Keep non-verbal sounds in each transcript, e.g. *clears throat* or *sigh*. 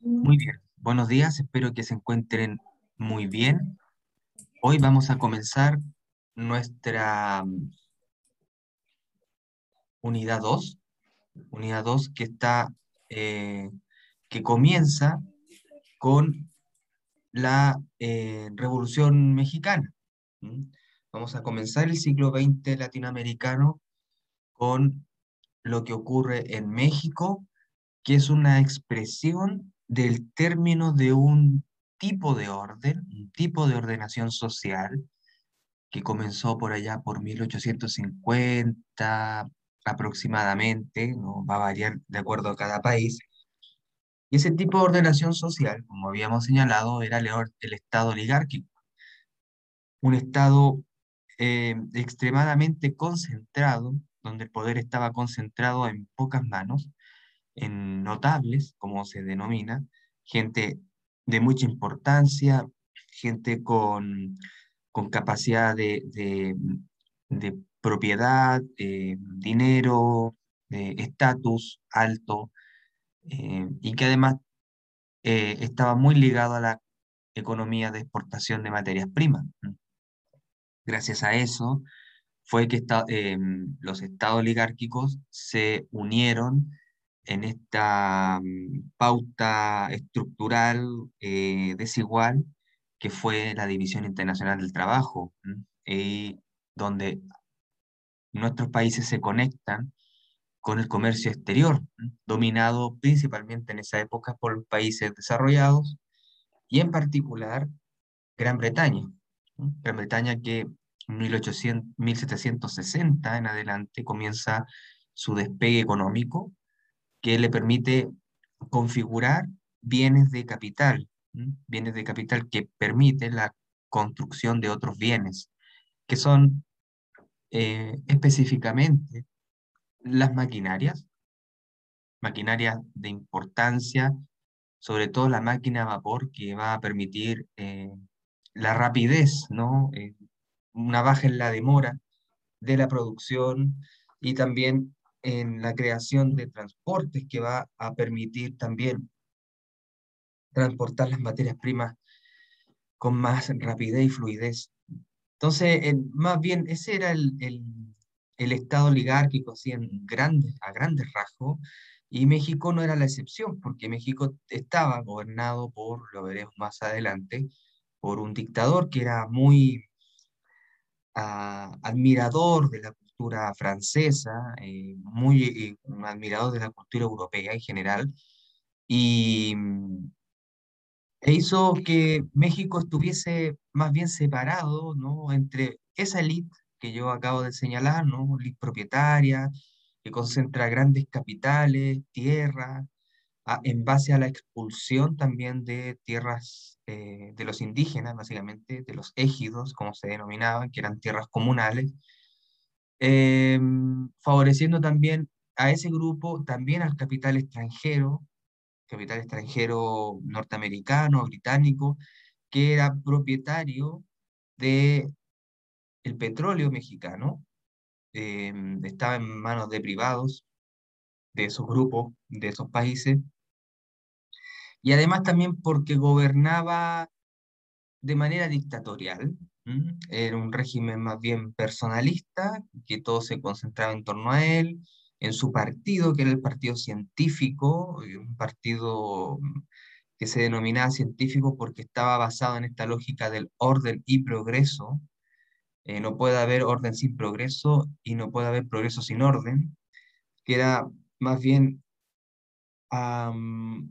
Muy bien, buenos días, espero que se encuentren muy bien. Hoy vamos a comenzar nuestra mm, unidad 2, unidad 2 que está, eh, que comienza con la eh, Revolución Mexicana. Vamos a comenzar el siglo XX latinoamericano con lo que ocurre en México, que es una expresión del término de un tipo de orden, un tipo de ordenación social, que comenzó por allá por 1850 aproximadamente, ¿no? va a variar de acuerdo a cada país. Y ese tipo de ordenación social, como habíamos señalado, era el, el Estado oligárquico, un Estado eh, extremadamente concentrado, donde el poder estaba concentrado en pocas manos, en notables, como se denomina, gente de mucha importancia, gente con, con capacidad de, de, propiedad, dinero, estatus alto, eh, y que además eh, estaba muy ligado a la economía de exportación de materias primas. Gracias a eso fue que em, los estados oligárquicos se unieron en esta mm, pauta estructural eh, desigual que fue la División Internacional del Trabajo, y donde nuestros países se conectan con el comercio exterior, dominado principalmente en esa época por países desarrollados y en particular Gran Bretaña. Gran Bretaña que en 1760 en adelante comienza su despegue económico que le permite configurar bienes de capital, bienes de capital que permiten la construcción de otros bienes, que son eh, específicamente las maquinarias, maquinarias de importancia, sobre todo la máquina a vapor que va a permitir eh, la rapidez, ¿no? Eh, una baja en la demora de la producción y también en la creación de transportes que va a permitir también transportar las materias primas con más rapidez y fluidez. Entonces, más bien, ese era el, el, estado oligárquico, así grandes, a grandes rasgos, y México no era la excepción, porque México estaba gobernado por, lo veremos más adelante, por un dictador que era muy ah, admirador de la cultura francesa, eh, muy eh, un admirador de la cultura europea en general, y mm, e hizo que México estuviese más bien separado ¿no? entre esa élite que yo acabo de señalar, ¿no? élite propietaria, que concentra grandes capitales, tierras, en base a la expulsión también de tierras eh, de los indígenas, básicamente, de los égidos, como se denominaban, que eran tierras comunales, Em, favoreciendo también a ese grupo, también al capital extranjero, capital extranjero norteamericano, británico, que era propietario de el petróleo mexicano, em, estaba en manos de privados de esos grupos, de esos países, y además también porque gobernaba de manera dictatorial, era un régimen más bien personalista, que todo se concentraba en torno a él, en su partido, que era el partido científico, un partido mm, que se denominaba científico porque estaba basado en esta lógica del orden y progreso. Eh, no puede haber orden sin progreso y no puede haber progreso sin orden, que era más bien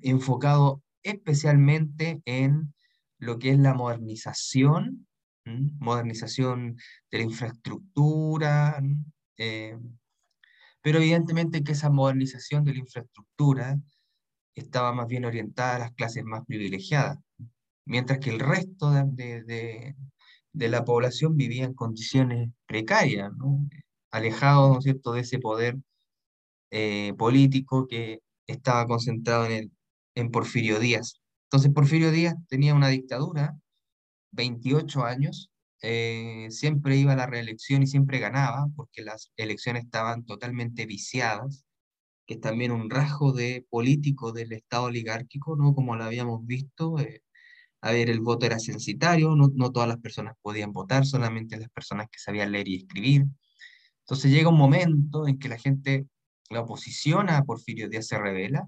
enfocado especialmente en lo que es la modernización modernización de la infraestructura, eh, pero evidentemente que esa modernización de la infraestructura estaba más bien orientada a las clases más privilegiadas, mientras que el resto de, de, la población vivía en condiciones precarias, ¿no? alejado ¿no de ese poder eh, político que estaba concentrado en, el, en Porfirio Díaz. Entonces Porfirio Díaz tenía una dictadura 28 años, eh, siempre iba a la reelección y siempre ganaba, porque las elecciones estaban totalmente viciadas. que es también un rasgo de político del Estado oligárquico, ¿no? Como lo habíamos visto, eh, a ver, el voto era censitario, no, no todas las personas podían votar, solamente las personas que sabían leer y escribir. Entonces llega un momento en que la gente, la oposición a Porfirio Díaz se revela,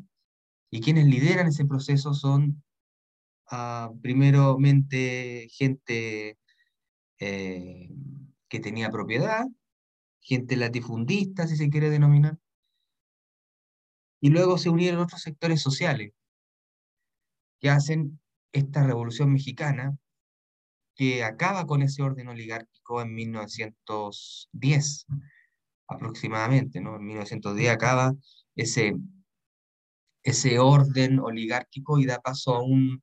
y quienes lideran ese proceso son uh, primeramente gente eh, que tenía propiedad, gente latifundista, si se quiere denominar, y luego se unieron otros sectores sociales que hacen esta revolución mexicana que acaba con ese orden oligárquico en 1910 aproximadamente, ¿no? En 1910 acaba ese, ese orden oligárquico y da paso a un,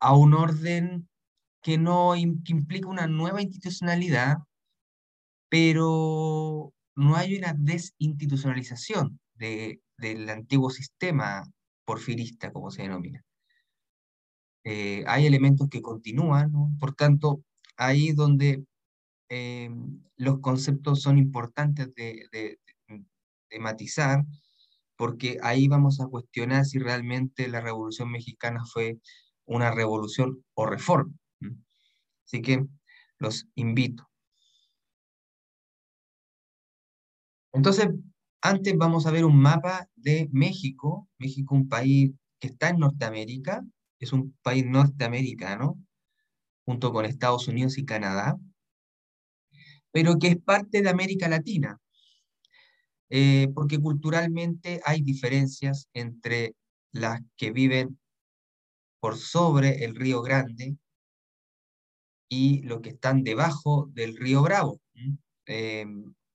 a un orden que no que implica una nueva institucionalidad, pero no hay una desinstitucionalización de, del antiguo sistema porfirista, como se denomina. Eh, hay elementos que continúan, por tanto, ahí donde eh, los conceptos son importantes de, de, matizar, porque ahí vamos a cuestionar si realmente la Revolución Mexicana fue una revolución o reforma. Así que los invito. Entonces, antes vamos a ver un mapa de México. México, un país que está en Norteamérica, es un país norteamericano, junto con Estados Unidos y Canadá, pero que es parte de América Latina, eh, porque culturalmente hay diferencias entre las que viven por sobre el río Grande y los que están debajo del río Bravo. Eh,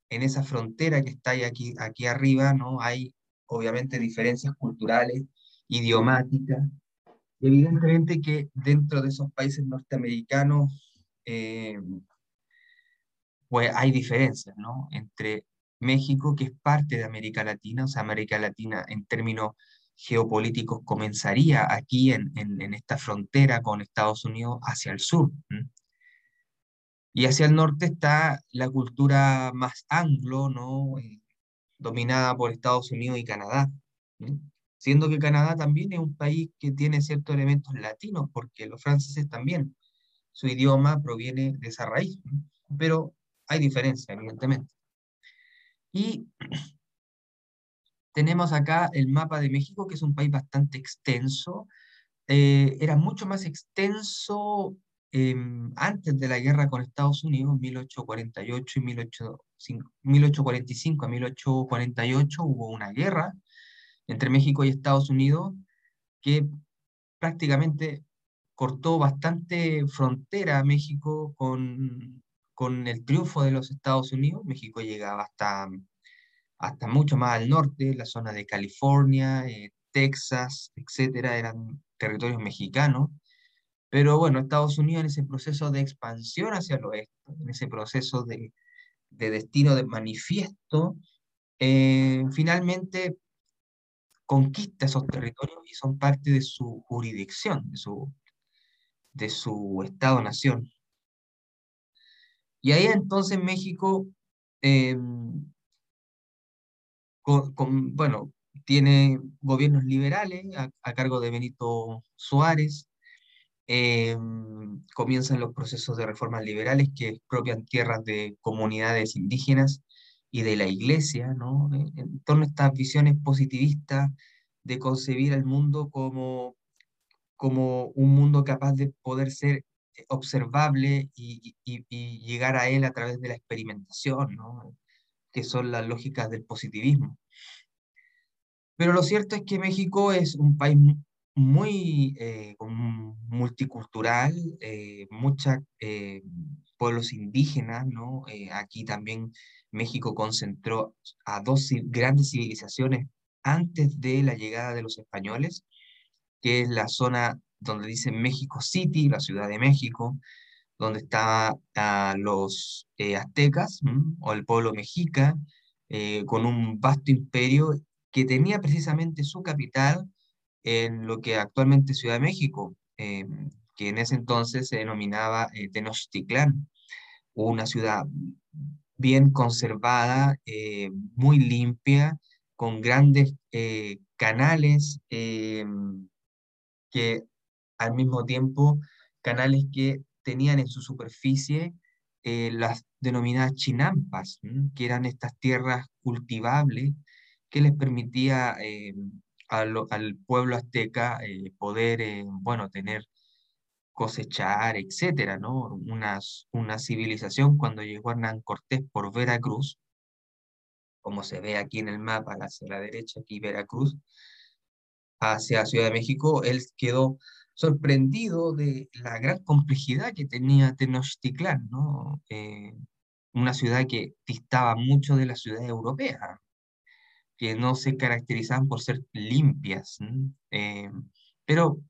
en esa frontera que está aquí, aquí arriba, ¿no? Hay obviamente diferencias culturales, idiomáticas, evidentemente que dentro de esos países norteamericanos, eh, pues hay diferencias, ¿no? Entre México, que es parte de América Latina, o sea, América Latina en términos geopolíticos comenzaría aquí en, esta frontera con Estados Unidos hacia el sur. Y hacia el norte está la cultura más anglo, ¿no? Eh, dominada por Estados Unidos y Canadá siendo que Canadá también es un país que tiene ciertos elementos latinos, porque los franceses también, su idioma proviene de esa raíz, pero hay diferencia, evidentemente. Y tenemos acá el mapa de México, que es un país bastante extenso, eh, era mucho más extenso em, antes de la guerra con Estados Unidos, 1848 y 1845 a 1848 hubo una guerra entre México y Estados Unidos, que prácticamente cortó bastante frontera a México con, con el triunfo de los Estados Unidos. México llegaba hasta, hasta mucho más al norte, la zona de California, eh, Texas, etcétera, eran territorios mexicanos. Pero bueno, Estados Unidos en ese proceso de expansión hacia el oeste, en ese proceso de, de destino de manifiesto, eh, finalmente conquista esos territorios y son parte de su jurisdicción, de su, de su Estado-nación. Y ahí entonces México, em, con, bueno, tiene gobiernos liberales a, cargo de Benito Suárez, em, comienzan los procesos de reformas liberales que expropian tierras de comunidades indígenas y de la iglesia, ¿no? En, torno a estas visiones positivistas de concebir al mundo como, como un mundo capaz de poder ser observable y, llegar a él a través de la experimentación, ¿no? Que son las lógicas del positivismo. Pero lo cierto es que México es un país muy eh, multicultural, eh, muchos eh, pueblos indígenas, ¿no? aquí también México concentró a dos grandes civilizaciones antes de la llegada de los españoles, que es la zona donde dice México City, la Ciudad de México, donde estaban los eh, aztecas o el pueblo mexica, eh, con un vasto imperio que tenía precisamente su capital en lo que actualmente es Ciudad de México, eh, que en ese entonces se denominaba Tenochtitlán, una ciudad bien conservada, muy limpia, con grandes canales que al mismo tiempo, canales que tenían en su superficie eh, las denominadas chinampas, que eran estas tierras cultivables que les permitía em, al, pueblo azteca eh, poder, bueno, tener cosechar, etcétera, ¿no? Una, una civilización cuando llegó Hernán Cortés por Veracruz, como se ve aquí en el mapa, hacia la derecha, aquí Veracruz, hacia Ciudad de México, él quedó sorprendido de la gran complejidad que tenía Tenochtitlán, ¿no? Eh, una ciudad que distaba mucho de la ciudad europea, que no se caracterizaban por ser limpias, eh, pero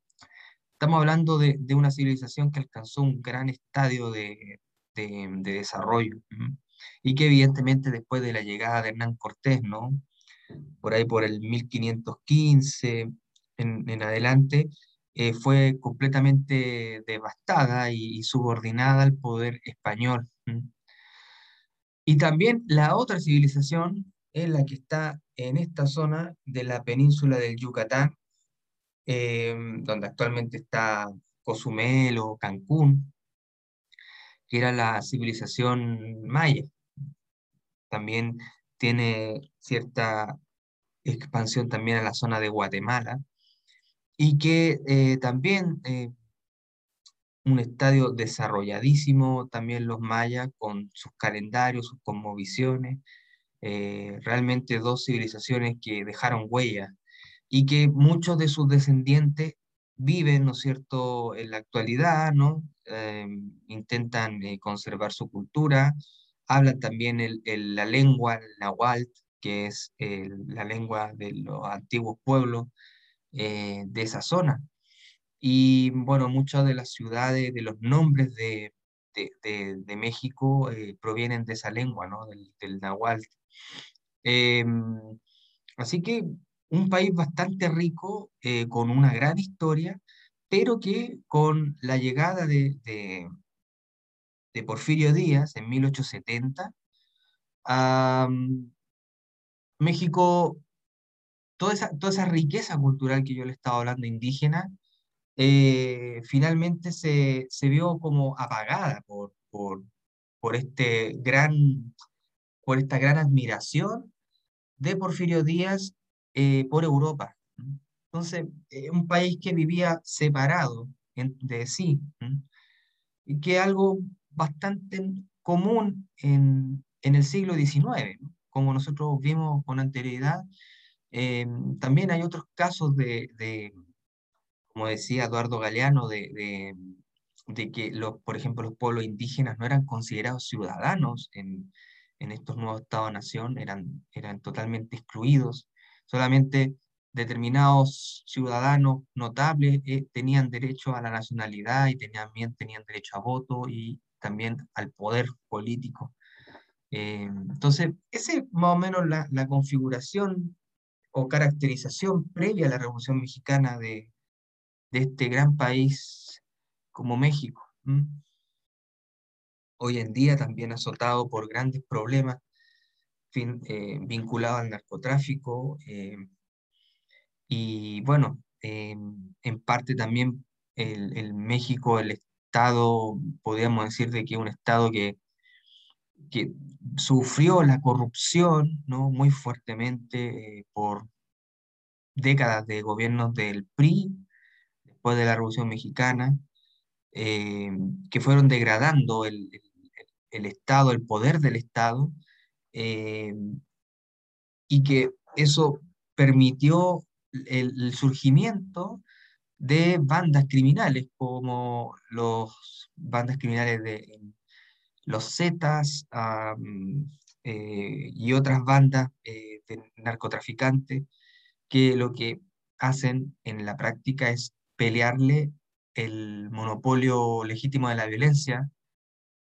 Estamos hablando de, una civilización que alcanzó un gran estadio de, desarrollo y que evidentemente después de la llegada de Hernán Cortés, ¿no? por ahí por el 1515 en, adelante, eh, fue completamente devastada y, subordinada al poder español. Y también la otra civilización es la que está en esta zona de la península del Yucatán, Em, donde actualmente está Cozumel o Cancún, que era la civilización maya. También tiene cierta expansión también a la zona de Guatemala y que eh, también eh, un estadio desarrolladísimo, también los mayas con sus calendarios, sus cosmovisiones, eh, realmente dos civilizaciones que dejaron huella y que muchos de sus descendientes viven, ¿no es cierto?, en la actualidad, ¿no? Em, intentan eh, conservar su cultura, hablan también el, la lengua el náhuatl, que es la lengua de los antiguos pueblos eh, de esa zona. Y bueno, muchas de las ciudades, de los nombres de, de, México eh, provienen de esa lengua, ¿no? Del, del náhuatl. Em, así que un país bastante rico, eh, con una gran historia, pero que con la llegada de, de, Porfirio Díaz en 1870, México, toda esa, riqueza cultural que yo le estaba hablando indígena, eh, finalmente se, se, vio como apagada por, por, por, este gran, por esta gran admiración de Porfirio Díaz eh, por Europa. Entonces, eh, un país que vivía separado de sí, y que algo bastante común en, en el siglo XIX, como nosotros vimos con anterioridad. Eh, también hay otros casos de, de, como decía Eduardo Galeano, de, de, de, que, los, por ejemplo, los pueblos indígenas no eran considerados ciudadanos en, en estos nuevos estados-nación, eran, eran totalmente excluidos solamente determinados ciudadanos notables eh, tenían derecho a la nacionalidad y tenían, tenían derecho a voto y también al poder político. Eh, entonces, esa es más o menos la, la, configuración o caracterización previa a la Revolución Mexicana de, de este gran país como México. Hoy en día también azotado por grandes problemas eh, vinculado al narcotráfico. Eh, y bueno, en parte también el, México, el Estado, podríamos decir de que un Estado que, que sufrió la corrupción ¿no? muy fuertemente eh, por décadas de gobiernos del PRI, después de la Revolución Mexicana, que fueron degradando el, el, Estado, el poder del Estado, eh, y que eso permitió el, surgimiento de bandas criminales como los bandas criminales de los Zetas eh, y otras bandas eh, de narcotraficantes que lo que hacen en la práctica es pelearle el monopolio legítimo de la violencia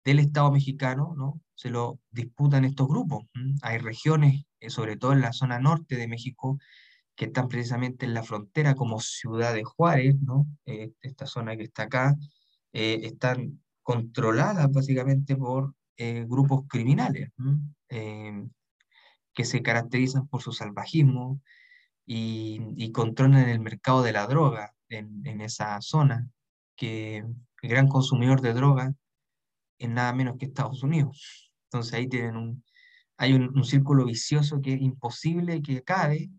del Estado mexicano, ¿no? se lo disputan estos grupos. Hay regiones, eh, sobre todo en la zona norte de México, que están precisamente en la frontera, como Ciudad de Juárez, ¿no? Esta zona que está acá, están controladas básicamente por grupos criminales. que se caracterizan por su salvajismo y, controlan el mercado de la droga en, en esa zona, que el gran consumidor de droga es nada menos que Estados Unidos. Entonces ahí tienen un, hay un, círculo vicioso que es imposible que acabe,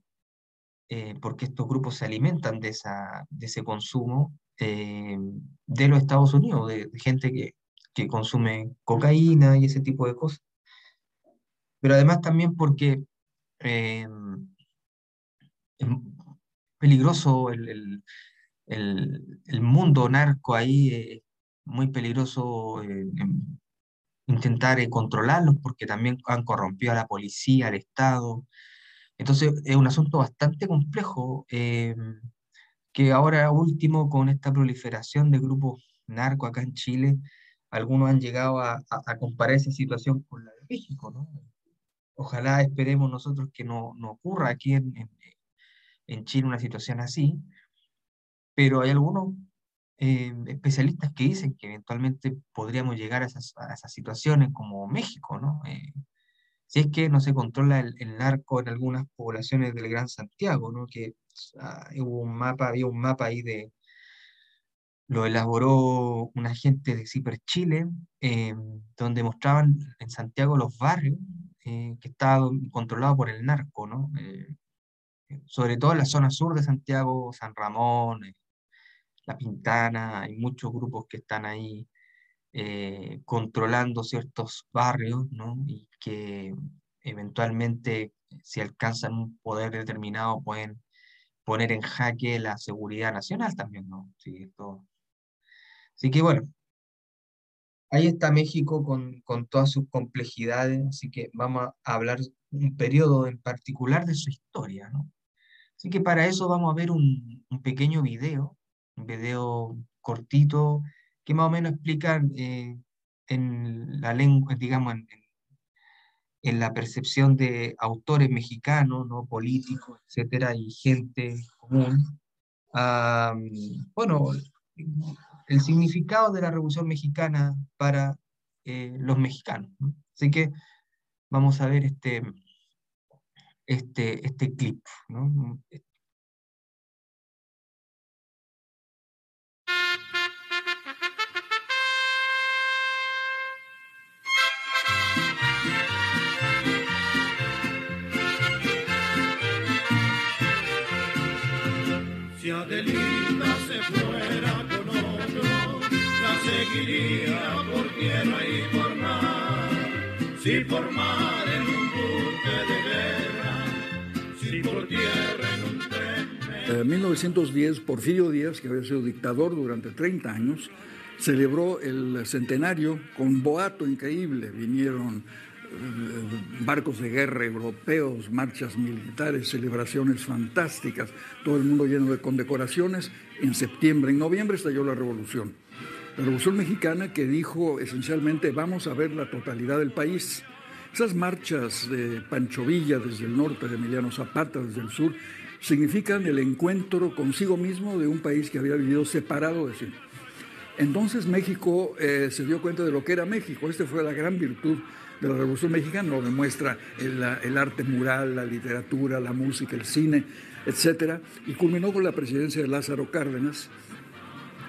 eh, porque estos grupos se alimentan de, esa, de ese consumo eh, de los Estados Unidos, de, gente que, que, consume cocaína y ese tipo de cosas. Pero además también porque eh, es peligroso el, el, el, mundo narco ahí, muy peligroso intentar eh, controlarlos porque también han corrompido a la policía, al Estado. Entonces es un asunto bastante complejo eh, que ahora último con esta proliferación de grupos narco acá en Chile, algunos han llegado a, a, comparar esa situación con la de México, ¿no? Ojalá esperemos nosotros que no, no ocurra aquí en, en, Chile una situación así, pero hay algunos eh, especialistas que dicen que eventualmente podríamos llegar a esas, situaciones como México, ¿no? Eh, si es que no se controla el, narco en algunas poblaciones del Gran Santiago, ¿no? Que hubo un mapa, había un mapa ahí de, lo elaboró un agente de Ciper Chile, eh, donde mostraban en Santiago los barrios que estaban controlados por el narco, ¿no? sobre todo en la zona sur de Santiago, San Ramón, la Pintana, hay muchos grupos que están ahí eh, controlando ciertos barrios, ¿no? Y que eventualmente, si alcanzan un poder determinado, pueden poner en jaque la seguridad nacional también, ¿no? Sí, esto... Así que bueno, ahí está México con, con todas sus complejidades, así que vamos a hablar un periodo en particular de su historia, ¿no? Así que para eso vamos a ver un, un pequeño video un video cortito que más o menos explica eh, en la lengua, digamos, en, en, la percepción de autores mexicanos, ¿no? políticos, etcétera, y gente común, bueno, el significado de la Revolución Mexicana para eh, los mexicanos. Así que vamos a ver este, este, este clip. ¿no? Adelita se fuera con otro, la seguiría por tierra y por mar. Si por mar en un buque de guerra, si por tierra en un tren. En 1910, Porfirio Díaz, que había sido dictador durante 30 años, celebró el centenario con boato increíble. Vinieron eh, barcos de guerra europeos, marchas militares, celebraciones fantásticas, todo el mundo lleno de condecoraciones. En septiembre, en noviembre estalló la revolución. La revolución mexicana que dijo esencialmente vamos a ver la totalidad del país. Esas marchas de Pancho Villa desde el norte, de Emiliano Zapata desde el sur, significan el encuentro consigo mismo de un país que había vivido separado de sí. Entonces México eh, se dio cuenta de lo que era México. Esta fue la gran virtud de la Revolución Mexicana, lo demuestra el, arte mural, la literatura, la música, el cine, etc. Y culminó con la presidencia de Lázaro Cárdenas,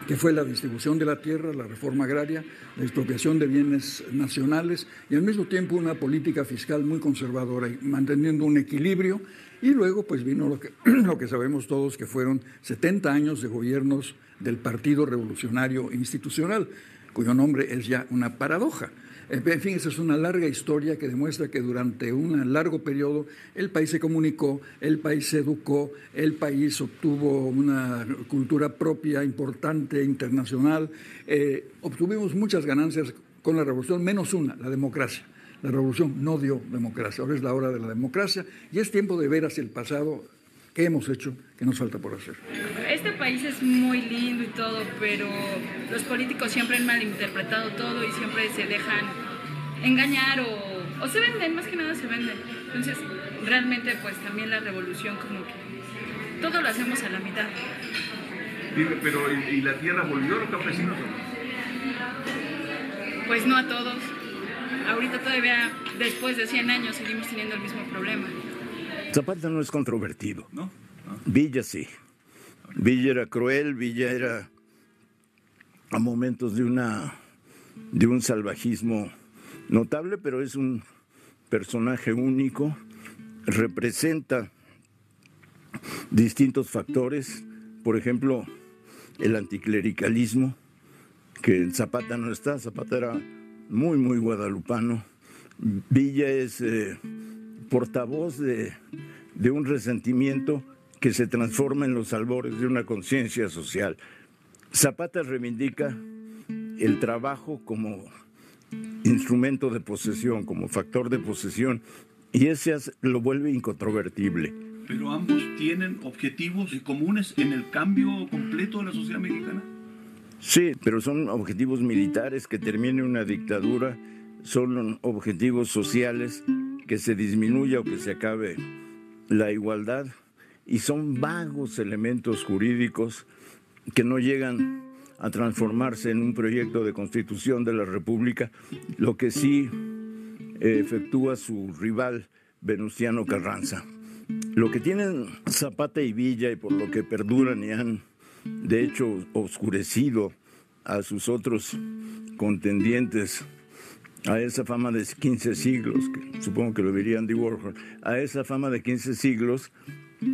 que fue la distribución de la tierra, la reforma agraria, la expropiación de bienes nacionales y al mismo tiempo una política fiscal muy conservadora, manteniendo un equilibrio. Y luego pues vino lo que, *clears throat* lo que sabemos todos, que fueron 70 años de gobiernos del Partido Revolucionario Institucional, cuyo nombre es ya una paradoja. En fin, esa es una larga historia que demuestra que durante un largo periodo el país se comunicó, el país se educó, el país obtuvo una cultura propia importante, internacional. Eh, obtuvimos muchas ganancias con la revolución, menos una, la democracia. La revolución no dio democracia, ahora es la hora de la democracia y es tiempo de ver hacia el pasado qué hemos hecho, qué nos falta por hacer. Este país es muy lindo y todo, pero los políticos siempre han malinterpretado todo y siempre se dejan engañar o, o se venden, más que nada se venden. Entonces, realmente pues también la revolución como que todo lo hacemos a la mitad. pero ¿y la tierra volvió a los campesinos? Pues no a todos. ahorita todavía, después de 100 años, seguimos teniendo el mismo problema. Zapata no es controvertido. ¿No? Villa sí. Villa era cruel, Villa era a momentos de una de un salvajismo notable, pero es un personaje único, representa distintos factores, por ejemplo, el anticlericalismo, que en Zapata no está, Zapata era muy, muy guadalupano. Villa es eh, portavoz de, de un resentimiento que se transforma en los albores de una conciencia social. Zapata reivindica el trabajo como instrumento de posesión, como factor de posesión, y ese lo vuelve incontrovertible. Pero ambos tienen objetivos comunes en el cambio completo de la sociedad mexicana. Sí, pero son objetivos militares, que termine una dictadura, son objetivos sociales, que se disminuya o que se acabe la igualdad, y son vagos elementos jurídicos que no llegan a transformarse en un proyecto de constitución de la República, lo que sí efectúa su rival Venustiano Carranza. Lo que tienen Zapata y Villa y por lo que perduran y han de hecho oscurecido a sus otros contendientes, a esa fama de 15 siglos, que supongo que lo dirían de Warhol, a esa fama de 15 siglos,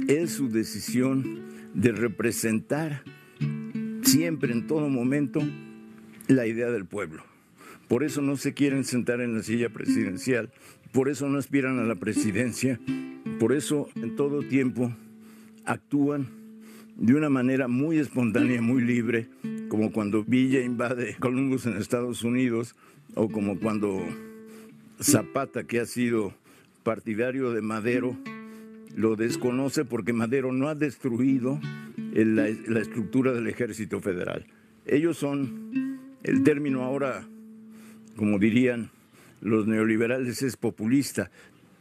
es su decisión de representar siempre, en todo momento, la idea del pueblo. Por eso no se quieren sentar en la silla presidencial, por eso no aspiran a la presidencia, por eso en todo tiempo actúan de una manera muy espontánea, muy libre, como cuando Villa invade Columbus en Estados Unidos, o como cuando Zapata, que ha sido partidario de Madero, lo desconoce porque Madero no ha destruido la, estructura del ejército federal. Ellos son, el término ahora, como dirían los neoliberales, es populista,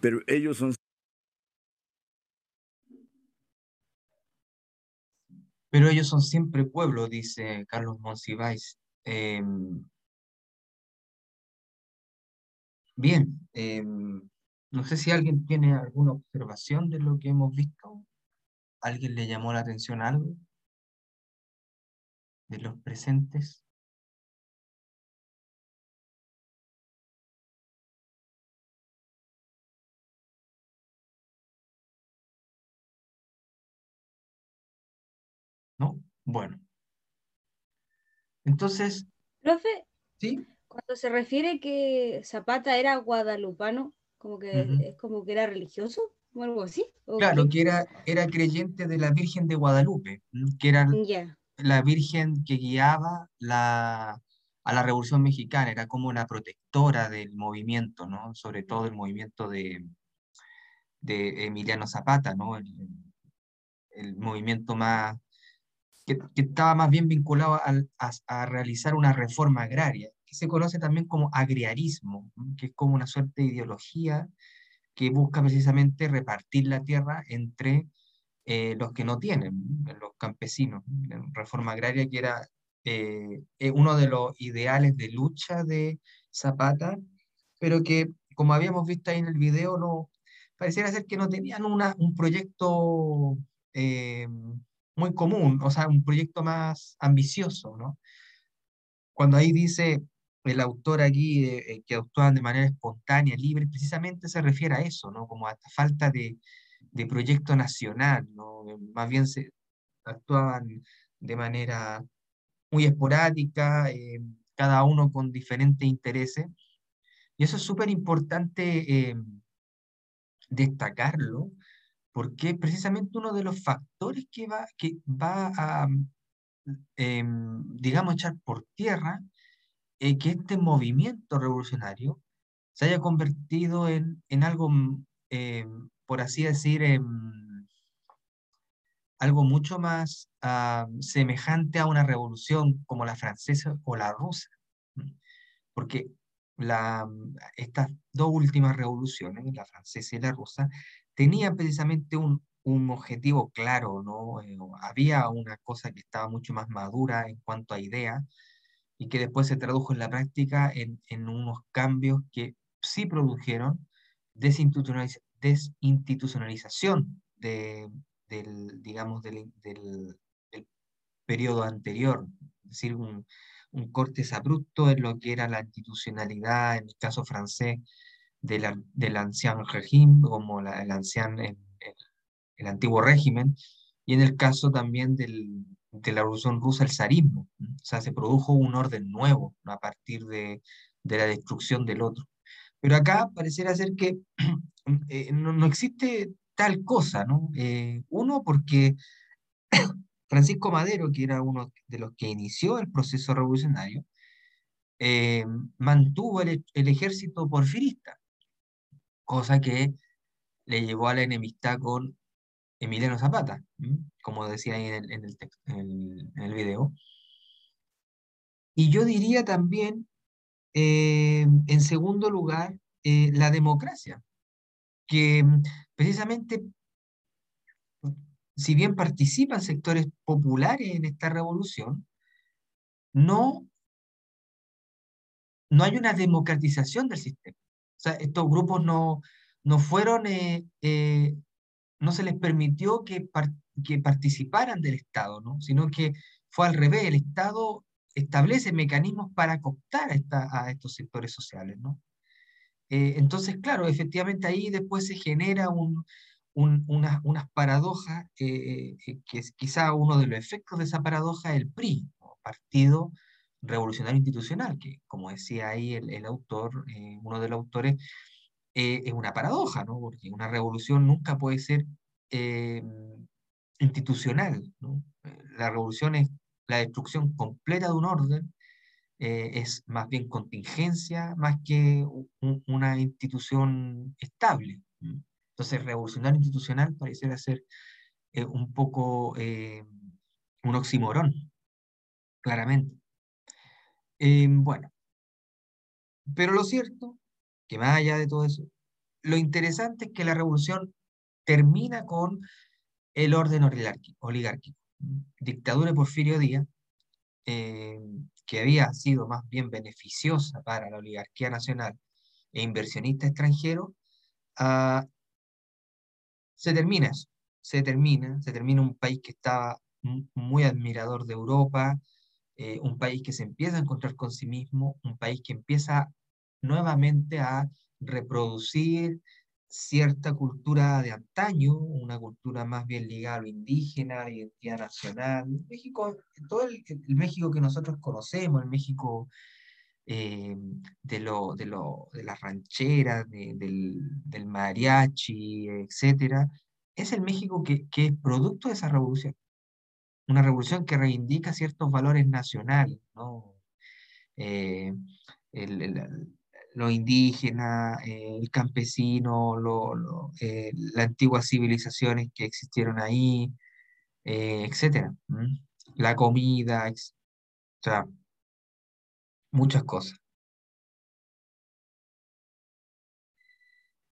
pero ellos son Pero ellos son siempre pueblo, dice Carlos Monsiváis. Em, bien, em, no sé si alguien tiene alguna observación de lo que hemos visto. ¿Alguien le llamó la atención algo de los presentes? ¿no? Bueno. Entonces, Profe, ¿sí? Cuando se refiere que Zapata era guadalupano, como que es como que era religioso o algo así. ¿o Claro, qué? que era, era creyente de la Virgen de Guadalupe, que era Ya, la Virgen que guiaba la, a la Revolución Mexicana, era como una protectora del movimiento, ¿no? Sobre todo el movimiento de, de Emiliano Zapata, ¿no? El, el movimiento más, que, que estaba más bien vinculado al- a, a realizar una reforma agraria, que se conoce también como agriarismo, que es como una suerte de ideología que busca precisamente repartir la tierra entre eh, los que no tienen, los campesinos. reforma agraria que era eh, eh, uno de los ideales de lucha de Zapata, pero que, como habíamos visto ahí en el video, pareciera ser que no tenían una, un proyecto muy común, o sea, un proyecto más ambicioso, ¿no? Cuando ahí dice el autor aquí eh, eh, que actúan de manera espontánea, libre, precisamente se refiere a eso, ¿no? Como a esta falta de, de proyecto nacional, ¿no? Eh, Más bien se actuaban de manera muy esporádica, eh, cada uno con diferentes intereses. Y eso es súper importante eh, destacarlo, porque precisamente uno de los factores que va, que va a, em, digamos, echar por tierra eh, que este movimiento revolucionario se haya convertido en, en algo, mm, em, por así decir, em, algo mucho más ah, semejante a una revolución como la francesa o la rusa. Porque la, estas dos últimas revoluciones, la francesa y la rusa, tenían precisamente un, un objetivo claro, ¿no? Eh, había una cosa que estaba mucho más madura en cuanto a ideas, y que después se tradujo en la práctica en, en unos cambios que sí produjeron desinstitucionaliz- desinstitucionalización de, del, digamos, del, del, periodo anterior, es decir, un, un corte abrupto en lo que era la institucionalidad, en el caso francés, de del ancien régime, como el- el antiguo régimen, y en el caso también del, de la Revolución Rusa, el zarismo. O sea, se produjo un orden nuevo a partir de, de la destrucción del otro. Pero acá pareciera ser que *clears throat* eh, no, no existe tal cosa, ¿no? Eh, uno, porque *clears throat* Francisco Madero, que era uno de los que inició el proceso revolucionario, eh, mantuvo el, el ejército porfirista, cosa que le llevó a la enemistad con Emiliano Zapata, como decía ahí en el, video. Y yo diría también, eh, en segundo lugar, eh, la democracia, que mm, precisamente, si bien participan sectores populares en esta revolución, no, no hay una democratización del sistema. O sea, estos grupos no, no fueron, eh, no se les permitió que, que participaran del Estado, ¿no? Sino que fue al revés, el Estado establece mecanismos para cooptar a, estos sectores sociales, ¿no? Eh, entonces, claro, efectivamente ahí después se genera un, un- unas, unas paradojas, eh, eh, que es quizá uno de los efectos de esa paradoja es el PRI, ¿no? Partido Revolucionario Institucional, que como decía ahí el, el autor, uno de los autores, eh, es una paradoja, ¿no? Porque una revolución nunca puede ser eh, institucional, ¿no? Eh, La revolución es la destrucción completa de un orden, eh, es más bien contingencia, más que u- u- una institución estable. Entonces, revolucionario institucional pareciera ser eh, un poco eh, un oxímoron, claramente. Bueno, pero lo cierto, que más allá de todo eso, lo interesante es que la revolución termina con el orden oligárquico. Dictadura de Porfirio Díaz, eh, que había sido más bien beneficiosa para la oligarquía nacional e inversionistas extranjeros, ah, se termina eso, se termina, se termina un país que estaba mu- muy admirador de Europa, eh, un país que se empieza a encontrar con sí mismo, un país que empieza nuevamente a reproducir cierta cultura de antaño, una cultura más bien ligada a lo indígena, a la identidad nacional. México, todo el, el México que nosotros conocemos, el México eh, de, lo, de, lo, de las rancheras, de- del, del mariachi, etcétera, es el México que, que es producto de esa revolución. Una revolución que reivindica ciertos valores nacionales, ¿no? Eh, el- lo indígena, eh, el campesino, eh, las antiguas civilizaciones que existieron ahí, eh. ¿m? La comida, muchas cosas.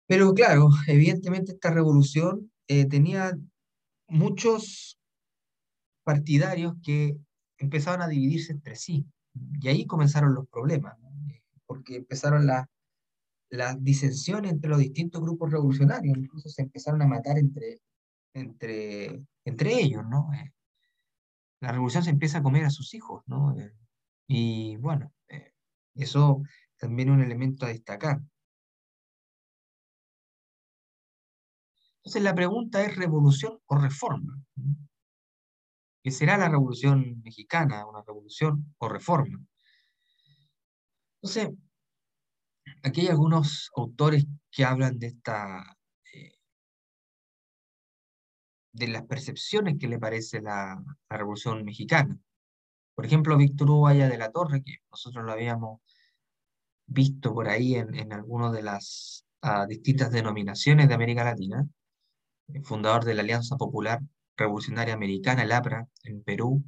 Pero claro, evidentemente esta revolución eh, tenía muchos partidarios que empezaban a dividirse entre sí. Y ahí comenzaron los problemas, porque empezaron la- las disensiones entre los distintos grupos revolucionarios, incluso se empezaron a matar entre, entre, entre ellos, ¿no? Eh, la revolución se empieza a comer a sus hijos, ¿no? Eh, y bueno, eh, eso también es un elemento a destacar. Entonces la pregunta es revolución o reforma. ¿Qué será la revolución mexicana? ¿Una revolución o reforma? Entonces, aquí hay algunos autores que hablan de esta, eh, de las percepciones que le parece la, revolución mexicana. Por ejemplo, Víctor Hugo de la Torre, que nosotros lo habíamos visto por ahí en, en algunas de las ah, distintas denominaciones de América Latina, fundador de la Alianza Popular Revolucionaria Americana, el APRA, en Perú,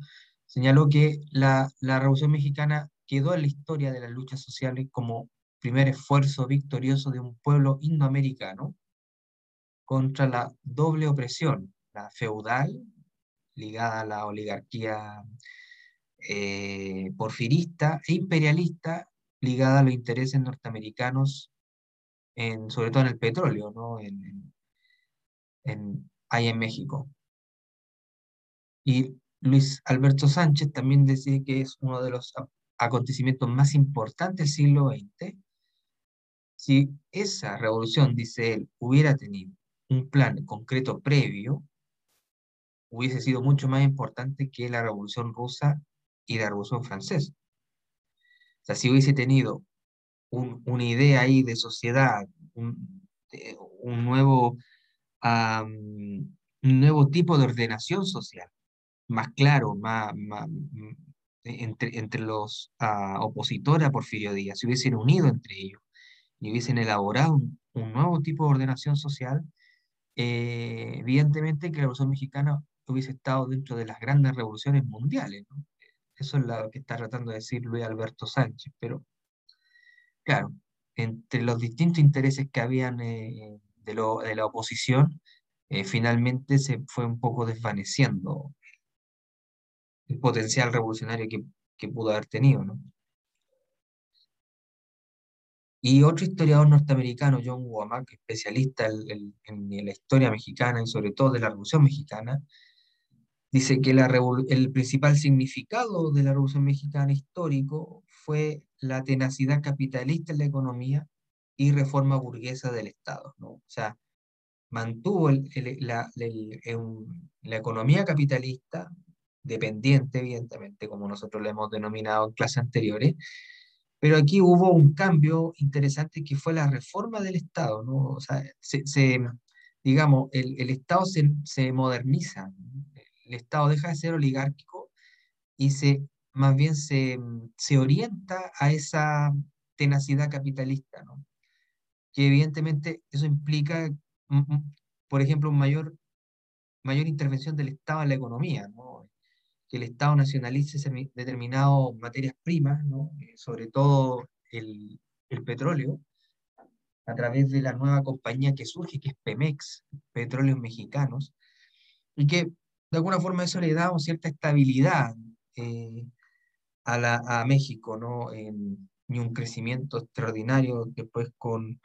señaló que la Revolución Mexicana quedó en la historia de las luchas sociales como primer esfuerzo victorioso de un pueblo indoamericano contra la doble opresión, la feudal, ligada a la oligarquía eh, porfirista e imperialista ligada a los intereses norteamericanos, sobre todo en el petróleo, ¿no? en, ahí en México. Y Luis Alberto Sánchez también decía que es uno de los acontecimientos más importantes del siglo XX. Si esa revolución, dice él, hubiera tenido un plan concreto previo, hubiese sido mucho más importante que la revolución rusa y la revolución francesa. O sea, si hubiese tenido una idea ahí de sociedad, un, nuevo, un nuevo tipo de ordenación social, más claro, más, entre, entre los uh, opositores a Porfirio Díaz, se hubiesen unido entre ellos y hubiesen elaborado un, nuevo tipo de ordenación social, eh, evidentemente que la Revolución Mexicana hubiese estado dentro de las grandes revoluciones mundiales. Eso es lo que está tratando de decir Luis Alberto Sánchez, pero claro, entre los distintos intereses que habían eh, de, lo, de, la oposición, eh, finalmente se fue un poco desvaneciendo el potencial revolucionario que, que pudo haber tenido. ¿no? Y otro historiador norteamericano, John Womack, especialista en, en, la historia mexicana y sobre todo de la Revolución Mexicana, dice que la el principal significado de la Revolución Mexicana histórico fue la tenacidad capitalista en la economía y reforma burguesa del Estado. ¿no? O sea, mantuvo el, la, la economía capitalista, dependiente, evidentemente, como nosotros lo hemos denominado en clases anteriores, pero aquí hubo un cambio interesante que fue la reforma del Estado, ¿no? O sea, se, digamos, el, el Estado se, se, moderniza, el Estado deja de ser oligárquico y se, más bien se, se orienta a esa tenacidad capitalista, ¿no? Que evidentemente eso implica, por ejemplo, mayor, mayor intervención del Estado en la economía, ¿no? Que el Estado nacionalice determinadas materias primas. Eh, sobre todo el, petróleo, a través de la nueva compañía que surge, que es Pemex, Petróleos Mexicanos, y que de alguna forma eso le da una cierta estabilidad eh, a, México, ¿no? En, un crecimiento extraordinario después con,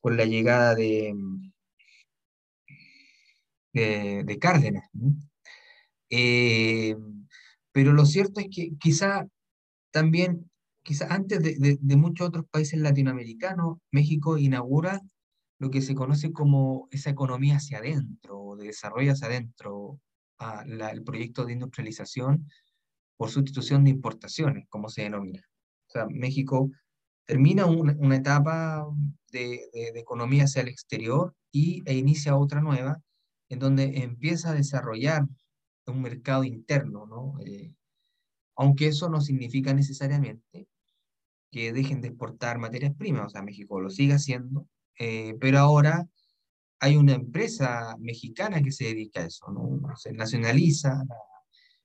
con la llegada de, de, de Cárdenas. Eh, pero lo cierto es que quizá también, quizá antes de, de, muchos otros países latinoamericanos, México inaugura lo que se conoce como esa economía hacia adentro, de desarrollo hacia adentro, a la, el proyecto de industrialización por sustitución de importaciones, como se denomina. O sea, México termina una, una etapa de, de, de, economía hacia el exterior y, e inicia otra nueva, en donde empieza a desarrollar un mercado interno, ¿no? Eh, aunque eso no significa necesariamente que dejen de exportar materias primas, o sea, México lo sigue haciendo, eh, pero ahora hay una empresa mexicana que se dedica a eso, ¿no? Se nacionaliza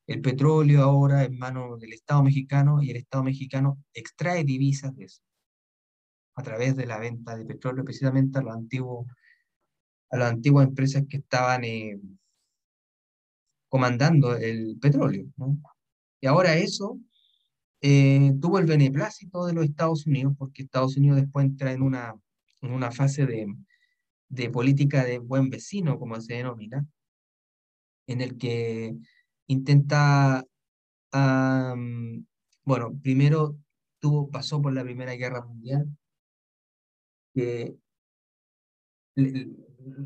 el petróleo ahora en manos del Estado mexicano y el Estado mexicano extrae divisas de eso, a través de la venta de petróleo, precisamente a a las antiguas empresas que estaban eh, comandando el petróleo. ¿no? Y ahora eso eh, tuvo el beneplácito de los Estados Unidos, porque Estados Unidos después entra en una, en una fase de, de política de buen vecino, como se denomina, en el que intenta, um, bueno, primero tuvo, pasó por la Primera Guerra Mundial, que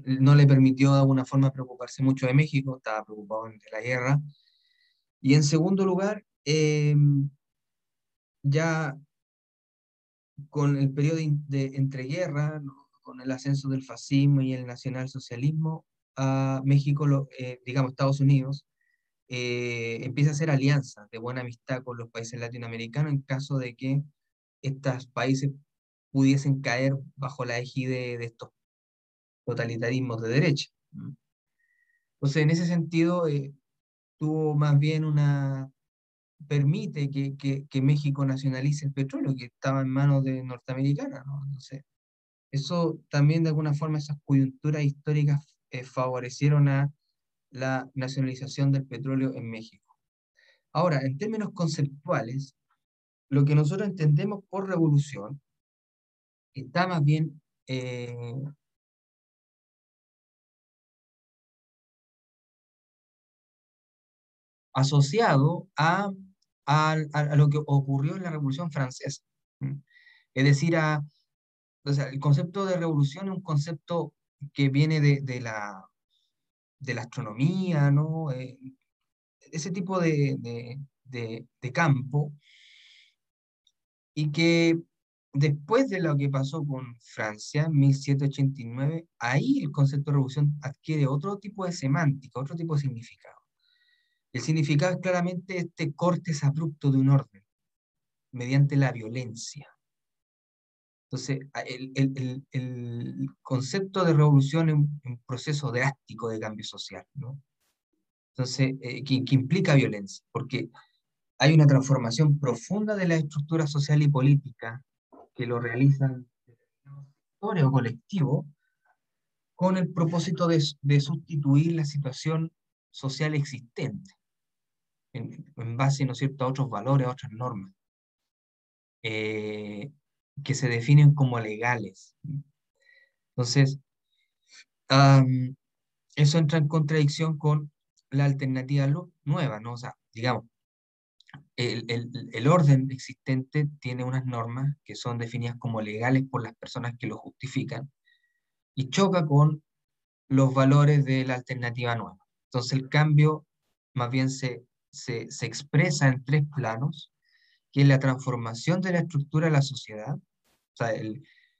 no le permitió de alguna forma preocuparse mucho de México, estaba preocupado de la guerra. Y en segundo lugar, eh, ya con el periodo de entreguerra, con el ascenso del fascismo y el nacionalsocialismo, a México, lo, eh, digamos Estados Unidos, eh, empieza a hacer alianzas de buena amistad con los países latinoamericanos en caso de que estos países pudiesen caer bajo la égide de estos totalitarismos de derecha. Entonces, en ese sentido, eh, tuvo más bien una, permite que, que, que, México nacionalice el petróleo que estaba en manos de norteamericanas, ¿no? Entonces, eso también de alguna forma, esas coyunturas históricas eh, favorecieron a la nacionalización del petróleo en México. Ahora, en términos conceptuales, lo que nosotros entendemos por revolución está más bien eh, asociado a, a, a, lo que ocurrió en la Revolución Francesa. Es decir, el concepto de revolución es un concepto que viene de, de la, de la astronomía, ¿no? Eh, ese tipo de, de, de, de campo, y que después de lo que pasó con Francia en 1789, ahí el concepto de revolución adquiere otro tipo de semántica, otro tipo de significado. El significado es claramente este corte abrupto de un orden mediante la violencia. Entonces, el, concepto de revolución es un, proceso drástico de cambio social, ¿no? Entonces, eh, que, que, implica violencia, porque hay una transformación profunda de la estructura social y política que lo realizan sectores o colectivos con el propósito de, de sustituir la situación social existente en, en, base, ¿no es cierto?, a otros valores, a otras normas, eh, que se definen como legales. Entonces, um, eso entra en contradicción con la alternativa nueva, ¿no? O sea, digamos, el, el, el, orden existente tiene unas normas que son definidas como legales por las personas que lo justifican y choca con los valores de la alternativa nueva. Entonces el cambio más bien se, se, se expresa en tres planos, que es la transformación de la estructura de la sociedad, o sea,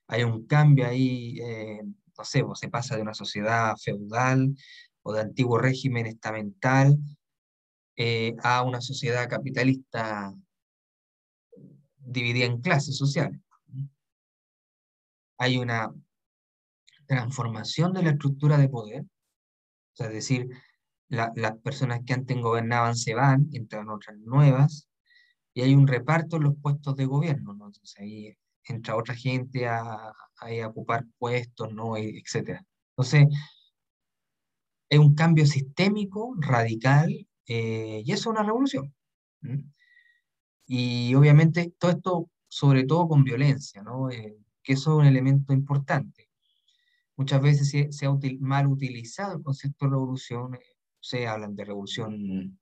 hay un cambio ahí, eh, no sé, se pasa de una sociedad feudal o de antiguo régimen estamental eh, a una sociedad capitalista dividida en clases sociales. Hay una transformación de la estructura de poder, es decir, la, las personas que antes gobernaban se van, entran otras nuevas, y hay un reparto en los puestos de gobierno, ¿no? Entonces ahí entra otra gente a, a, a ocupar puestos, ¿no? etc. Entonces, es un cambio sistémico, radical, eh, y eso es una revolución. ¿Mm? Y obviamente todo esto, sobre todo con violencia, ¿no? Eh, que eso es un elemento importante. Muchas veces se, se ha util, mal utilizado el concepto de revolución, eh, se hablan de revolución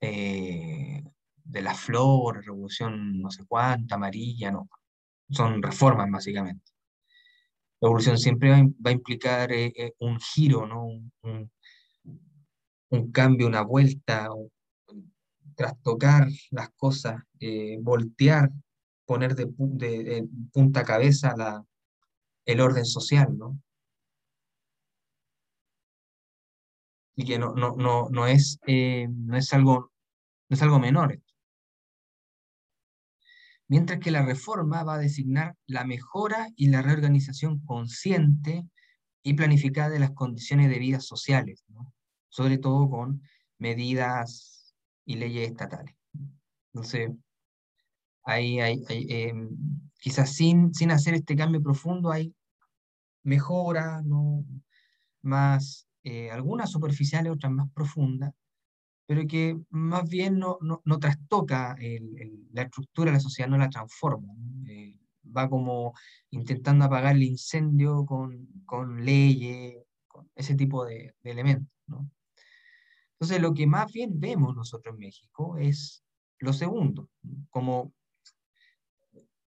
eh, de la flor, revolución no sé cuánta, amarilla, no. Son reformas básicamente. La evolución siempre va, a implicar eh, eh, un giro, ¿no? Un, cambio, una vuelta, un, trastocar las cosas, eh, voltear, poner de, punta cabeza la, el orden social, ¿no? Y que no, no, no, no, es, eh, no, es, algo, no es algo menor. Mientras que la reforma va a designar la mejora y la reorganización consciente y planificada de las condiciones de vida sociales, sobre todo con medidas y leyes estatales. Entonces, hay, hay eh, quizás sin, sin hacer este cambio profundo hay mejoras, ¿no? más eh, algunas superficiales, otras más profundas, pero que más bien no, no, no trastoca el, el, la estructura de la sociedad, no la transforma. ¿no? Eh, va como intentando apagar el incendio con, con leyes, con ese tipo de, de elementos. ¿no? Entonces, lo que más bien vemos nosotros en México es lo segundo, como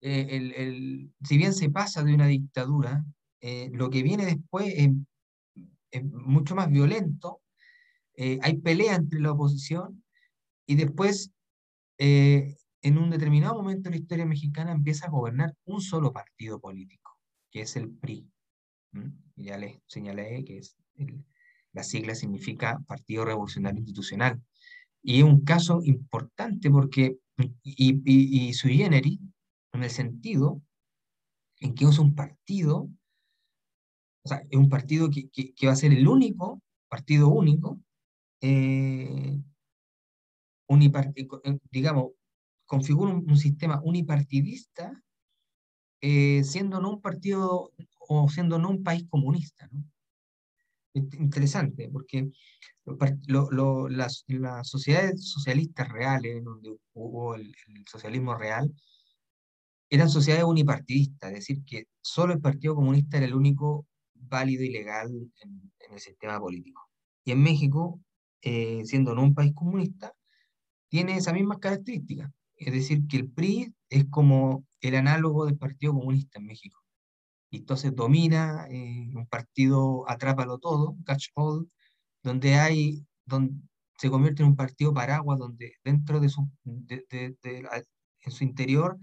eh, el, el, si bien se pasa de una dictadura, eh, lo que viene después es, es mucho más violento, eh, hay pelea entre la oposición y después, eh, en un determinado momento de la historia mexicana, empieza a gobernar un solo partido político, que es el PRI. ¿Mm? Ya les señalé que es la sigla significa Partido Revolucionario Institucional. Y es un caso importante porque, y, sui generis, en el sentido en que es un partido, o sea, es un partido que, que, va a ser el único, partido único, eh, eh, digamos, configura un, sistema unipartidista, eh, siendo no un partido o siendo no un país comunista. interesante, porque lo, lo, las, las, sociedades socialistas reales, donde hubo el, socialismo real, eran sociedades unipartidistas, es decir, que solo el Partido Comunista era el único válido y legal en, el sistema político. Y en México, eh, siendo no un país comunista, tiene esas mismas características. Es decir, que el PRI es como el análogo del Partido Comunista en México. Y entonces domina eh, un partido, atrápalo todo, catch all, donde hay, donde se convierte en un partido paraguas, donde dentro de su, de, en su interior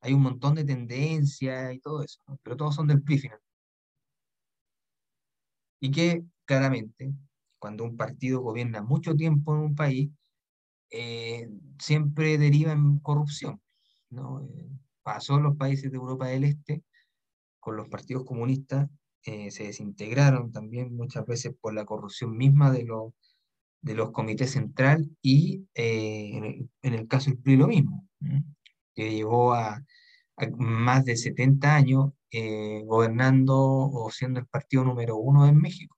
hay un montón de tendencias y todo eso, pero todos son del PRI final. Y que claramente, cuando un partido gobierna mucho tiempo en un país, eh, siempre deriva en corrupción. ¿no? Eh, pasó en los países de Europa del Este, con los partidos comunistas, eh, se desintegraron también muchas veces por la corrupción misma de, los de los comités central y en el, caso del PRI lo mismo, que llevó a, más de 70 años gobernando o siendo el partido número uno en México.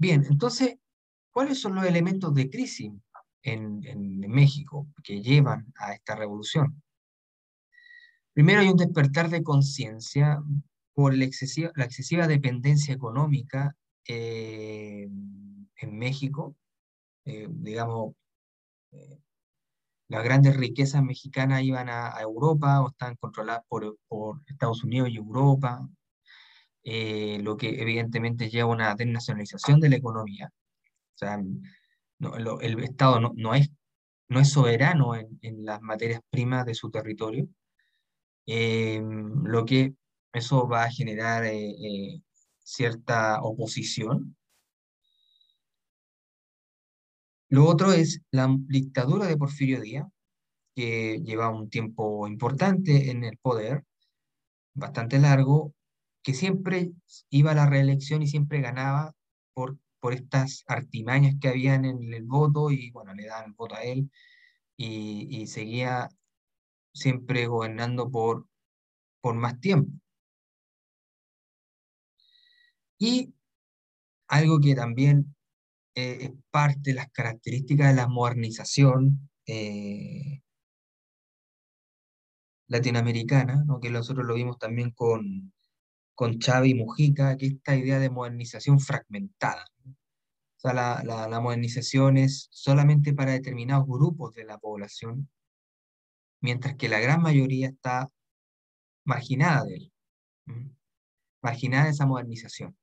Bien, entonces, ¿cuáles son los elementos de crisis en, México que llevan a esta revolución? Primero hay un despertar de conciencia por la excesiva, la excesiva dependencia económica eh, en México. Eh, digamos, eh, las grandes riquezas mexicanas iban a, Europa o estaban controladas por, por, Estados Unidos y Europa. Eh, lo que evidentemente lleva a una desnacionalización de la economía. O sea, el Estado no, es, no es soberano en, las materias primas de su territorio, eh, lo que eso va a generar eh, cierta oposición. Lo otro es la dictadura de Porfirio Díaz, que lleva un tiempo importante en el poder, bastante largo, que siempre iba a la reelección y siempre ganaba por, por estas artimañas que habían en el voto y bueno, le daban el voto a él y, seguía siempre gobernando por, por más tiempo. Y algo que también eh, es parte de las características de la modernización eh, latinoamericana, ¿no? que nosotros lo vimos también con, con Chávez y Mujica, que esta idea de modernización fragmentada. O sea, la, la, modernización es solamente para determinados grupos de la población, mientras que la gran mayoría está marginada de él, marginada de esa modernización.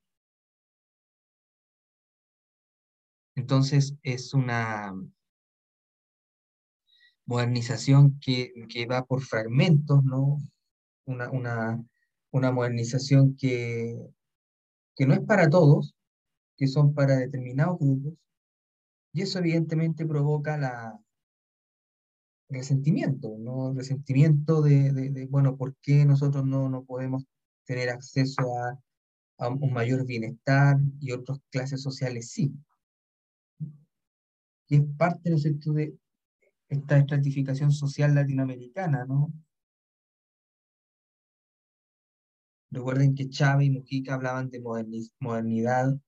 Entonces es una modernización que, que va por fragmentos, ¿no? Una, una, una modernización que, que no es para todos, que son para determinados grupos, y eso evidentemente provoca la resentimiento, ¿no? Resentimiento de, de, bueno, ¿por qué nosotros no, no podemos tener acceso a, a un mayor bienestar y otras clases sociales sí? Y es parte, ¿no es de esta estratificación social latinoamericana, ¿no? Recuerden que Chávez y Mujica hablaban de modernidad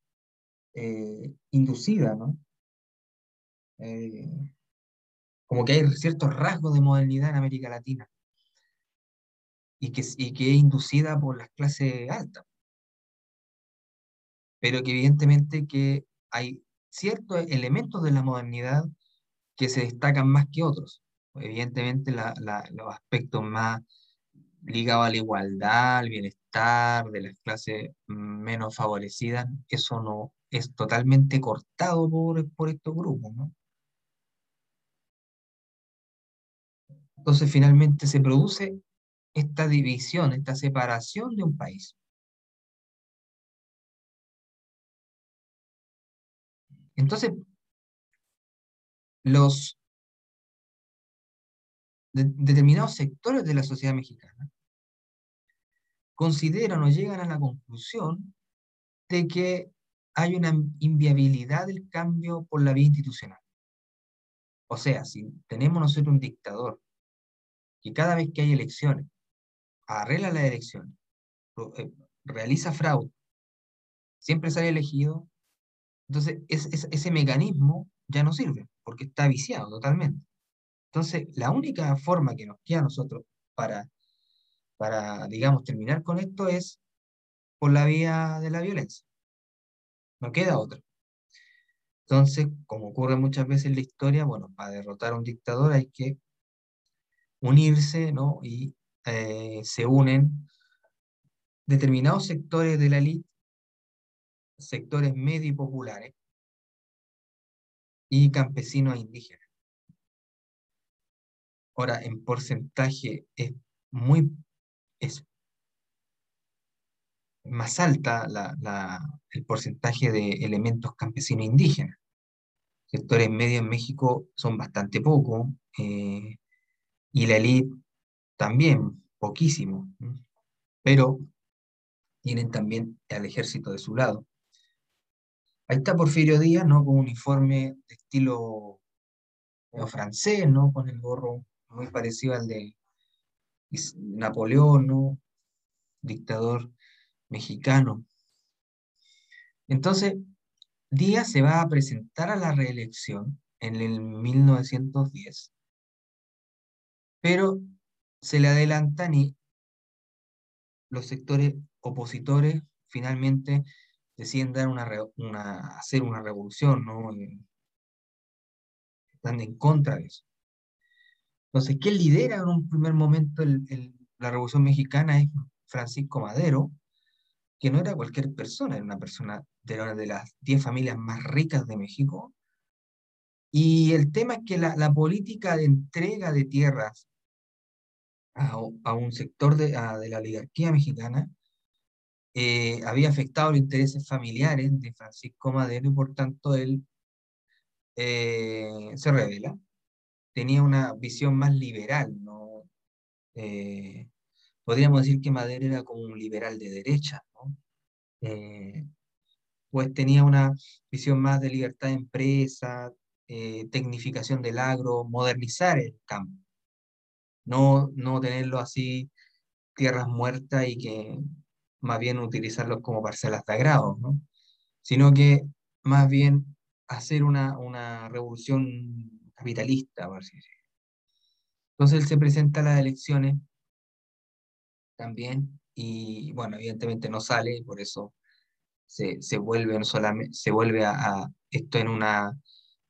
eh, inducida, ¿no? Eh, como que hay ciertos rasgos de modernidad en América Latina y que, y que es inducida por las clases altas, pero que evidentemente que hay ciertos elementos de la modernidad que se destacan más que otros. Evidentemente los aspectos más ligados a la igualdad, al bienestar, de las clases menos favorecidas, eso no es totalmente cortado por, estos grupos. Entonces finalmente se produce esta división, esta separación de un país. Entonces, los determinados sectores de la sociedad mexicana consideran o llegan a la conclusión de que hay una inviabilidad del cambio por la vía institucional. O sea, si tenemos nosotros un dictador que cada vez que hay elecciones arregla las elecciones, eh, realiza fraude, siempre sale elegido, entonces ese mecanismo ya no sirve, porque está viciado totalmente. Entonces, la única forma que nos queda a nosotros para, para, digamos, terminar con esto es por la vía de la violencia. No queda otra. Entonces, como ocurre muchas veces en la historia, bueno, para derrotar a un dictador hay que unirse, ¿no? Y eh, se unen determinados sectores de la élite, sectores medio y populares, y campesinos e indígenas. Ahora, en porcentaje es muy, es más alta el porcentaje de elementos campesinos e indígenas. Sectores medios en México son bastante pocos, eh, y la élite también, poquísimo, pero tienen también al ejército de su lado. Ahí está Porfirio Díaz, ¿no? Con un uniforme de estilo francés, ¿no? Con el gorro muy parecido al de Napoleón, ¿no? Dictador mexicano. Entonces, Díaz se va a presentar a la reelección en el 1910, pero se le adelantan y los sectores opositores finalmente deciden dar una, hacer una revolución, ¿no? Están en contra de eso. Entonces, ¿quién lidera en un primer momento la revolución mexicana? Es Francisco Madero, que no era cualquier persona, era una persona de de las 10 familias más ricas de México. Y el tema es que la, política de entrega de tierras a, un sector de, la oligarquía mexicana eh, había afectado los intereses familiares de Francisco Madero y por tanto él eh, se revela. Tenía una visión más liberal, ¿no? Eh, podríamos decir que Madero era como un liberal de derecha, ¿no? pues tenía una visión más de libertad de empresa, tecnificación del agro, modernizar el campo, no, no tenerlo así, tierras muertas y que más bien utilizarlos como parcelas de agrado, ¿no? sino que más bien hacer una, una revolución capitalista, por. Entonces él se presenta a las elecciones también y bueno, evidentemente no sale, por eso se, se vuelve, solamente, se vuelve a, esto en, una,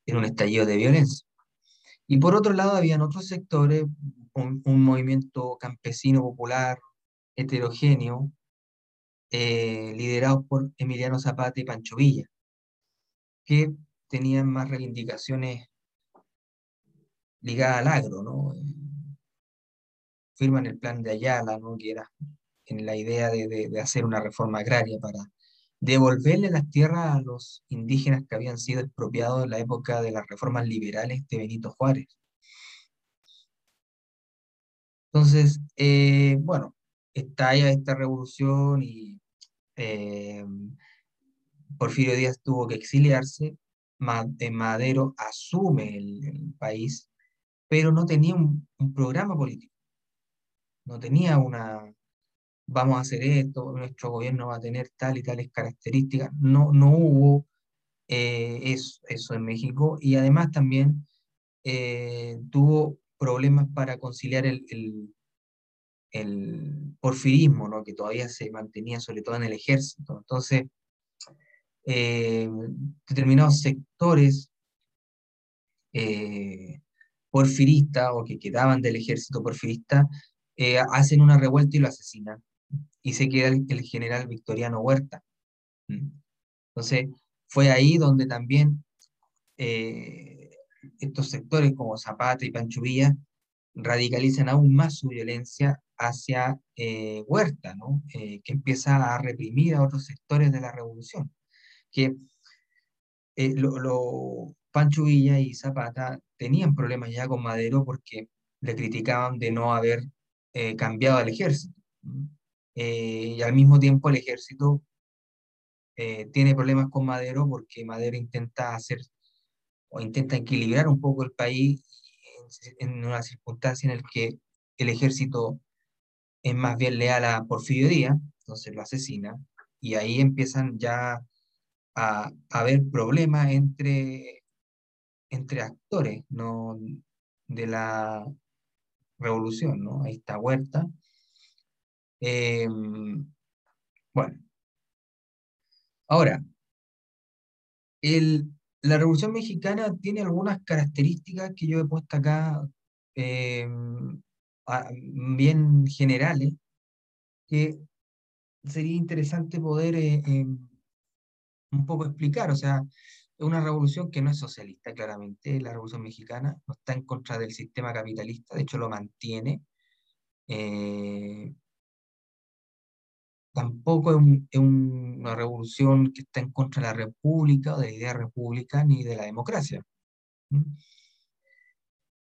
en un estallido de violencia. Y por otro lado, habían otros sectores, un movimiento campesino popular heterogéneo, eh, liderados por Emiliano Zapata y Pancho Villa, que tenían más reivindicaciones ligadas al agro, ¿no? Firman el plan de Ayala, ¿no? Que era en la idea de, hacer una reforma agraria para devolverle las tierras a los indígenas que habían sido expropiados en la época de las reformas liberales de Benito Juárez. Entonces, eh, bueno, estalla esta revolución y eh, Porfirio Díaz tuvo que exiliarse, Madero asume el, país, pero no tenía un, programa político, no tenía una, vamos a hacer esto, nuestro gobierno va a tener tal y tales características, no, no hubo eh, eso, en México. Y además también eh, tuvo problemas para conciliar el porfirismo, ¿no? que todavía se mantenía sobre todo en el ejército. Entonces, eh, determinados sectores eh, porfiristas o que quedaban del ejército porfirista eh, hacen una revuelta y lo asesinan. Y se queda el, general Victoriano Huerta. ¿Mm? Entonces, fue ahí donde también estos sectores como Zapata y Pancho Villa radicalizan aún más su violencia hacia eh, Huerta. Eh, que empieza a reprimir a otros sectores de la revolución. Que eh, lo, Pancho Villa y Zapata tenían problemas ya con Madero porque le criticaban de no haber cambiado al ejército. y al mismo tiempo el ejército tiene problemas con Madero porque Madero intenta hacer o intenta equilibrar un poco el país en, en una circunstancia en la que el ejército es más bien leal a Porfirio Díaz, entonces lo asesina, y ahí empiezan ya a, haber problemas entre, entre actores ¿no? de la revolución, ¿no? Ahí está Huerta. Em, bueno, ahora, el, la Revolución Mexicana tiene algunas características que yo he puesto acá em, bien generales, que sería interesante poder eh, em, un poco explicar. O sea, es una revolución que no es socialista, claramente. La Revolución Mexicana no está en contra del sistema capitalista, de hecho lo mantiene. Eh, tampoco es, es un- una revolución que está en contra de la república o de la idea república ni de la democracia.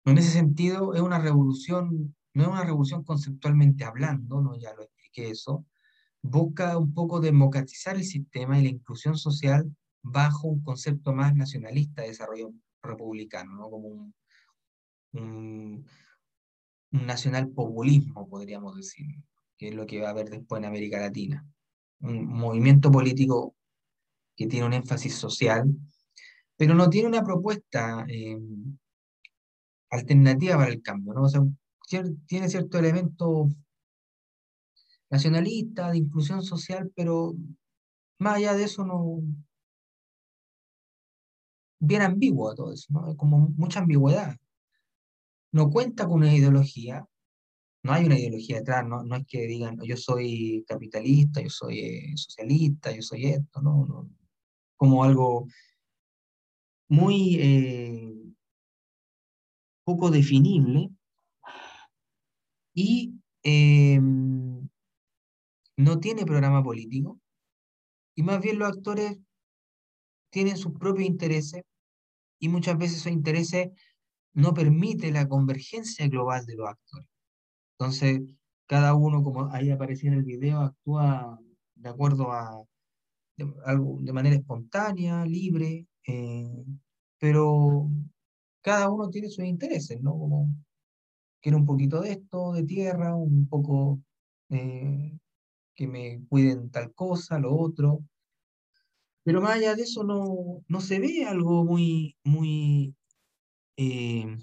En ese sentido, es una revolución, no es una revolución conceptualmente hablando, ¿no? Ya lo expliqué eso, busca un poco democratizar el sistema y la inclusión social bajo un concepto más nacionalista de desarrollo republicano, ¿no? Como un, un, nacional populismo, podríamos decir, que es lo que va a haber después en América Latina. Un movimiento político que tiene un énfasis social, pero no tiene una propuesta eh, alternativa para el cambio, ¿no? O sea, tiene cierto elemento nacionalista, de inclusión social, pero más allá de eso no, bien ambiguo todo eso, ¿no? Como mucha ambigüedad. No cuenta con una ideología, no hay una ideología detrás, no, no es que digan yo soy capitalista, yo soy eh, socialista, yo soy esto, no, no. Como algo muy eh, poco definible y eh, no tiene programa político y más bien los actores tienen sus propios intereses y muchas veces esos intereses no permiten la convergencia global de los actores. Entonces, cada uno, como ahí aparecía en el video, actúa de acuerdo a algo, de manera espontánea, libre, eh, pero cada uno tiene sus intereses, ¿no? Como quiero un poquito de esto, de tierra, un poco eh, que me cuiden tal cosa, lo otro. Pero más allá de eso no, no se ve algo muy, muy, eh,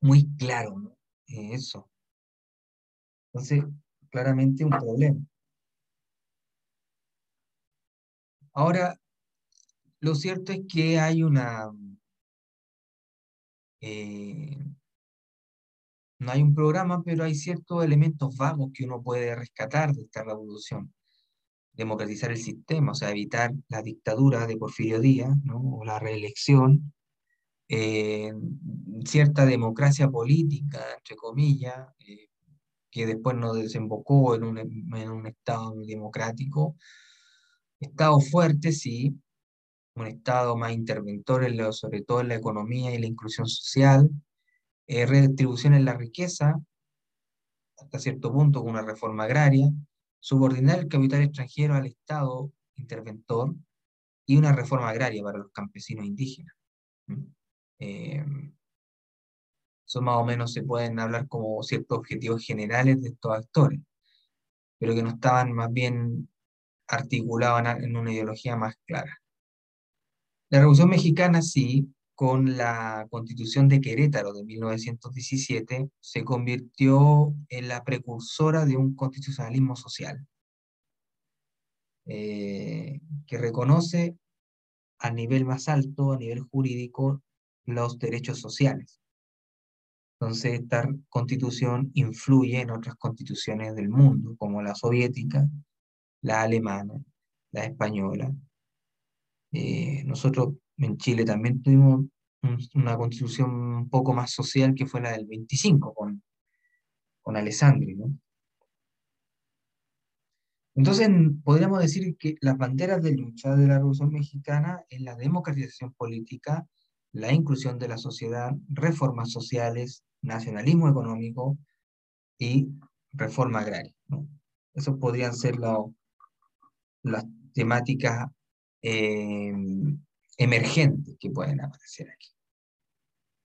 muy claro. Eh, eso. Entonces, claramente un problema. Ahora, lo cierto es que hay una, eh, no hay un programa, pero hay ciertos elementos vagos que uno puede rescatar de esta revolución. Democratizar el sistema, o sea, evitar la dictadura de Porfirio Díaz. O la reelección, eh, cierta democracia política, entre comillas, eh, que después no desembocó en un Estado democrático. Estado fuerte, sí, un Estado más interventor, en lo, sobre todo en la economía y la inclusión social, eh, redistribución en la riqueza, hasta cierto punto con una reforma agraria, subordinar el capital extranjero al Estado interventor y una reforma agraria para los campesinos indígenas. Eh, eso más o menos se pueden hablar como ciertos objetivos generales de estos actores, pero que no estaban más bien articulados en una ideología más clara. La Revolución Mexicana sí, con la Constitución de Querétaro de 1917, se convirtió en la precursora de un constitucionalismo social, eh, que reconoce a nivel más alto, a nivel jurídico, los derechos sociales. Entonces, esta constitución influye en otras constituciones del mundo, como la soviética, la alemana, la española. Eh, nosotros en Chile también tuvimos un- una constitución un poco más social que fue la del 25 con, con Alessandri, ¿no? Entonces, podríamos decir que las banderas de lucha de la Revolución Mexicana es la democratización política, la inclusión de la sociedad, reformas sociales, nacionalismo económico y reforma agraria, ¿no? Esas podrían ser las temáticas eh, emergentes que pueden aparecer aquí.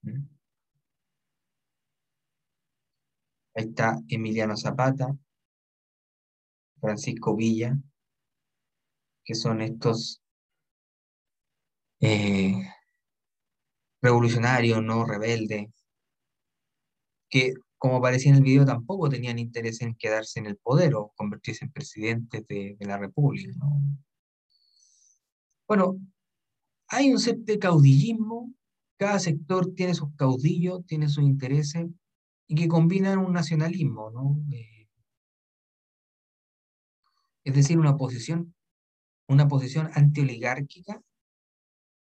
¿Mm? Ahí está Emiliano Zapata, Francisco Villa, que son estos eh, revolucionarios, ¿no? Rebeldes, que como aparecía en el video tampoco tenían interés en quedarse en el poder o convertirse en presidentes de, de la República, ¿no? Bueno, hay un set de caudillismo, cada sector tiene sus caudillos, tiene sus intereses, y que combinan un nacionalismo, ¿no? Eh, es decir, una posición, una posición antioligárquica,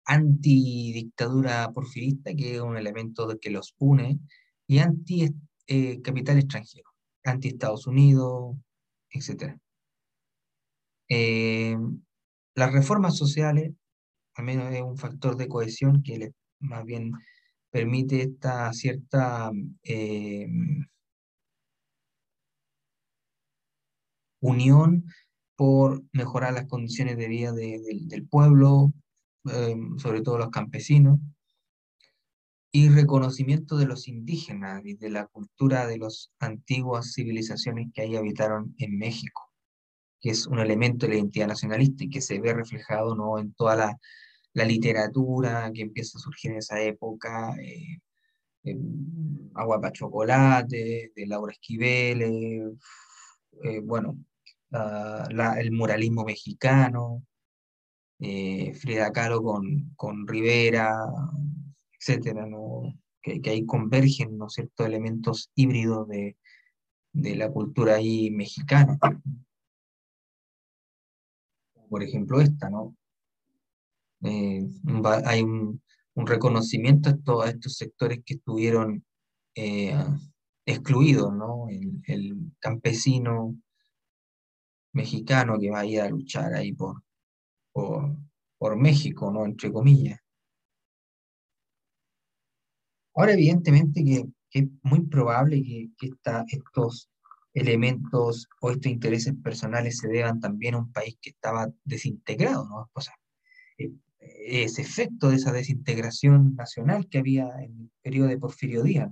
antidictadura porfirista, que es un elemento que los une, y anti eh, capital extranjero, anti Estados Unidos, etc. Eh, las reformas sociales, al menos es un factor de cohesión que le, más bien permite esta cierta eh, unión por mejorar las condiciones de vida del pueblo, eh, sobre todo los campesinos, y reconocimiento de los indígenas y de la cultura de las antiguas civilizaciones que ahí habitaron en México, que es un elemento de la identidad nacionalista y que se ve reflejado ¿no? en toda la la literatura que empieza a surgir en esa época, eh, Agua para Chocolate, de Laura Esquivel, eh, bueno, el muralismo mexicano, eh, Frida Kahlo con, con Rivera, etcétera, ¿no? que, que, ahí convergen ¿no? ciertos elementos híbridos de, de la cultura ahí mexicana. Por ejemplo, esta, ¿no? Eh, hay un, reconocimiento a todos estos sectores que estuvieron eh, excluidos, ¿no? El, campesino mexicano que va a ir a luchar ahí por, por, México, ¿no? Entre comillas. Ahora, evidentemente que, es muy probable que estos elementos o estos intereses personales se deban también a un país que estaba desintegrado, ¿no? O sea, eh, ese efecto de esa desintegración nacional que había en el periodo de Porfirio Díaz,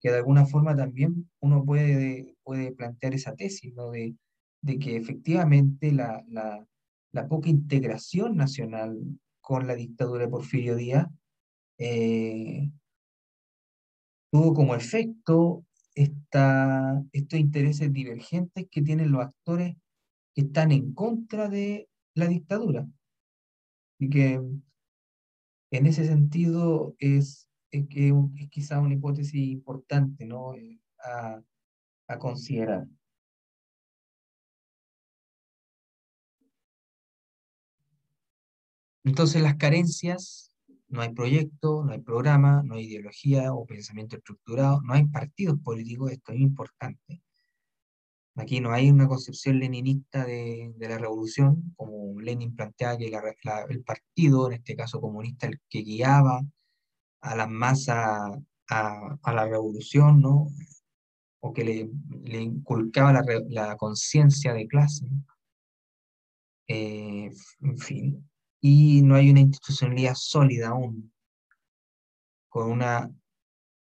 que de alguna forma también uno puede, puede plantear esa tesis, de, de que efectivamente la, la, la, poca integración nacional con la dictadura de Porfirio Díaz eh, tuvo como efecto estos intereses divergentes que tienen los actores que están en contra de la dictadura. Y que en ese sentido es, es, es quizá una hipótesis importante ¿no? Eh, a, a considerar. Entonces las carencias, no hay proyecto, no hay programa, no hay ideología o pensamiento estructurado, no hay partidos políticos, esto es importante. Aquí no hay una concepción leninista de, la revolución, como Lenin planteaba que el partido, en este caso comunista, el que guiaba a las masas a, la revolución, ¿no? o que le, inculcaba la, conciencia de clase. Eh, en fin, y no hay una institucionalidad sólida aún, con una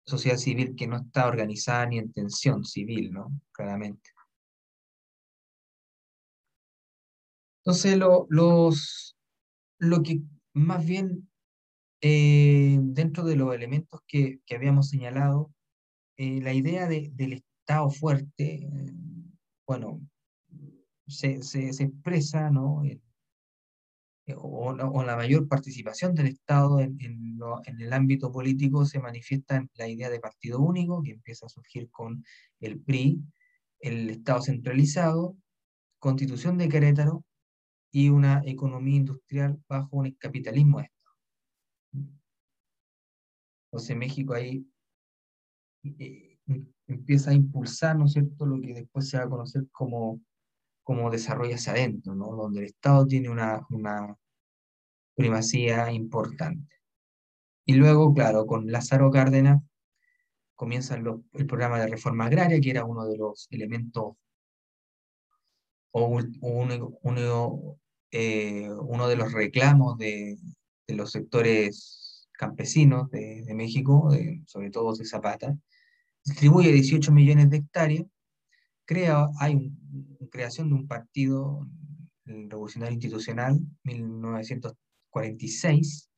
sociedad civil que no está organizada ni en tensión civil, ¿no? Claramente. Entonces, lo, los, lo que más bien eh, dentro de los elementos que, habíamos señalado, eh, la idea del Estado fuerte, eh, bueno, se, expresa, ¿no? O, o, la mayor participación del Estado en, en, el ámbito político se manifiesta en la idea de partido único, que empieza a surgir con el PRI, el Estado centralizado, Constitución de Querétaro, y una economía industrial bajo un capitalismo de Estado. Entonces México ahí eh, empieza a impulsar, ¿no es cierto?, lo que después se va a conocer como, como desarrollo hacia adentro, ¿no? Donde el Estado tiene una, una primacía importante. Y luego, claro, con Lázaro Cárdenas comienza el programa de reforma agraria, que era uno de los elementos o uno, eh, uno de los reclamos de, los sectores campesinos de, México, sobre todo de Zapata, distribuye 18 millones de hectáreas, crea, hay creación de un partido revolucionario institucional, 1946,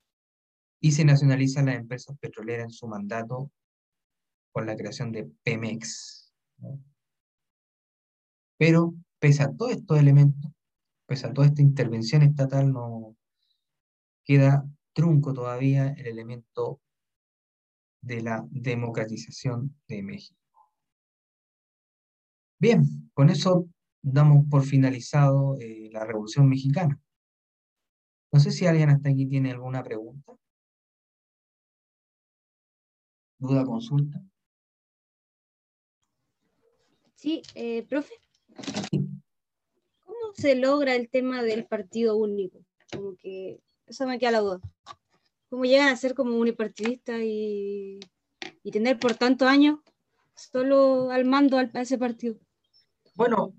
y se nacionaliza las empresas petroleras en su mandato con la creación de Pemex. Pero pese a todos estos elementos, pese a toda esta intervención estatal, no queda trunco todavía el elemento de la democratización de México. Bien, con eso damos por finalizado eh, la Revolución Mexicana. No sé si alguien hasta aquí tiene alguna pregunta. ¿Duda, consulta? Sí, eh, profe. ¿Cómo se logra el tema del partido único? Como que eso me queda la duda. ¿Cómo llegan a ser como unipartidistas y, y tener por tantos años solo al mando a ese partido? Bueno,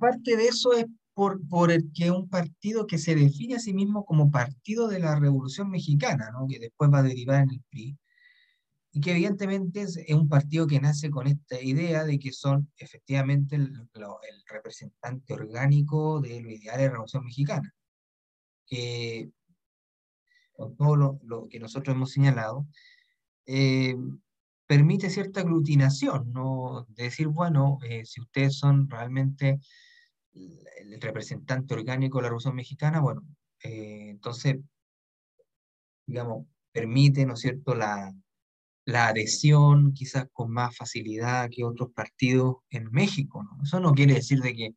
parte de eso es por, por el que un partido que se define a sí mismo como partido de la Revolución Mexicana, ¿no? que después va a derivar en el PRI, y que evidentemente es, un partido que nace con esta idea de que son efectivamente el, representante orgánico de los ideales de la Revolución Mexicana, que con todo lo, lo que nosotros hemos señalado, eh, permite cierta aglutinación, ¿no? De decir, bueno, eh, si ustedes son realmente el representante orgánico de la Revolución Mexicana, bueno, eh, entonces, digamos, permite, ¿no es cierto?, la, la adhesión quizás con más facilidad que otros partidos en México, ¿no? Eso no quiere decir de que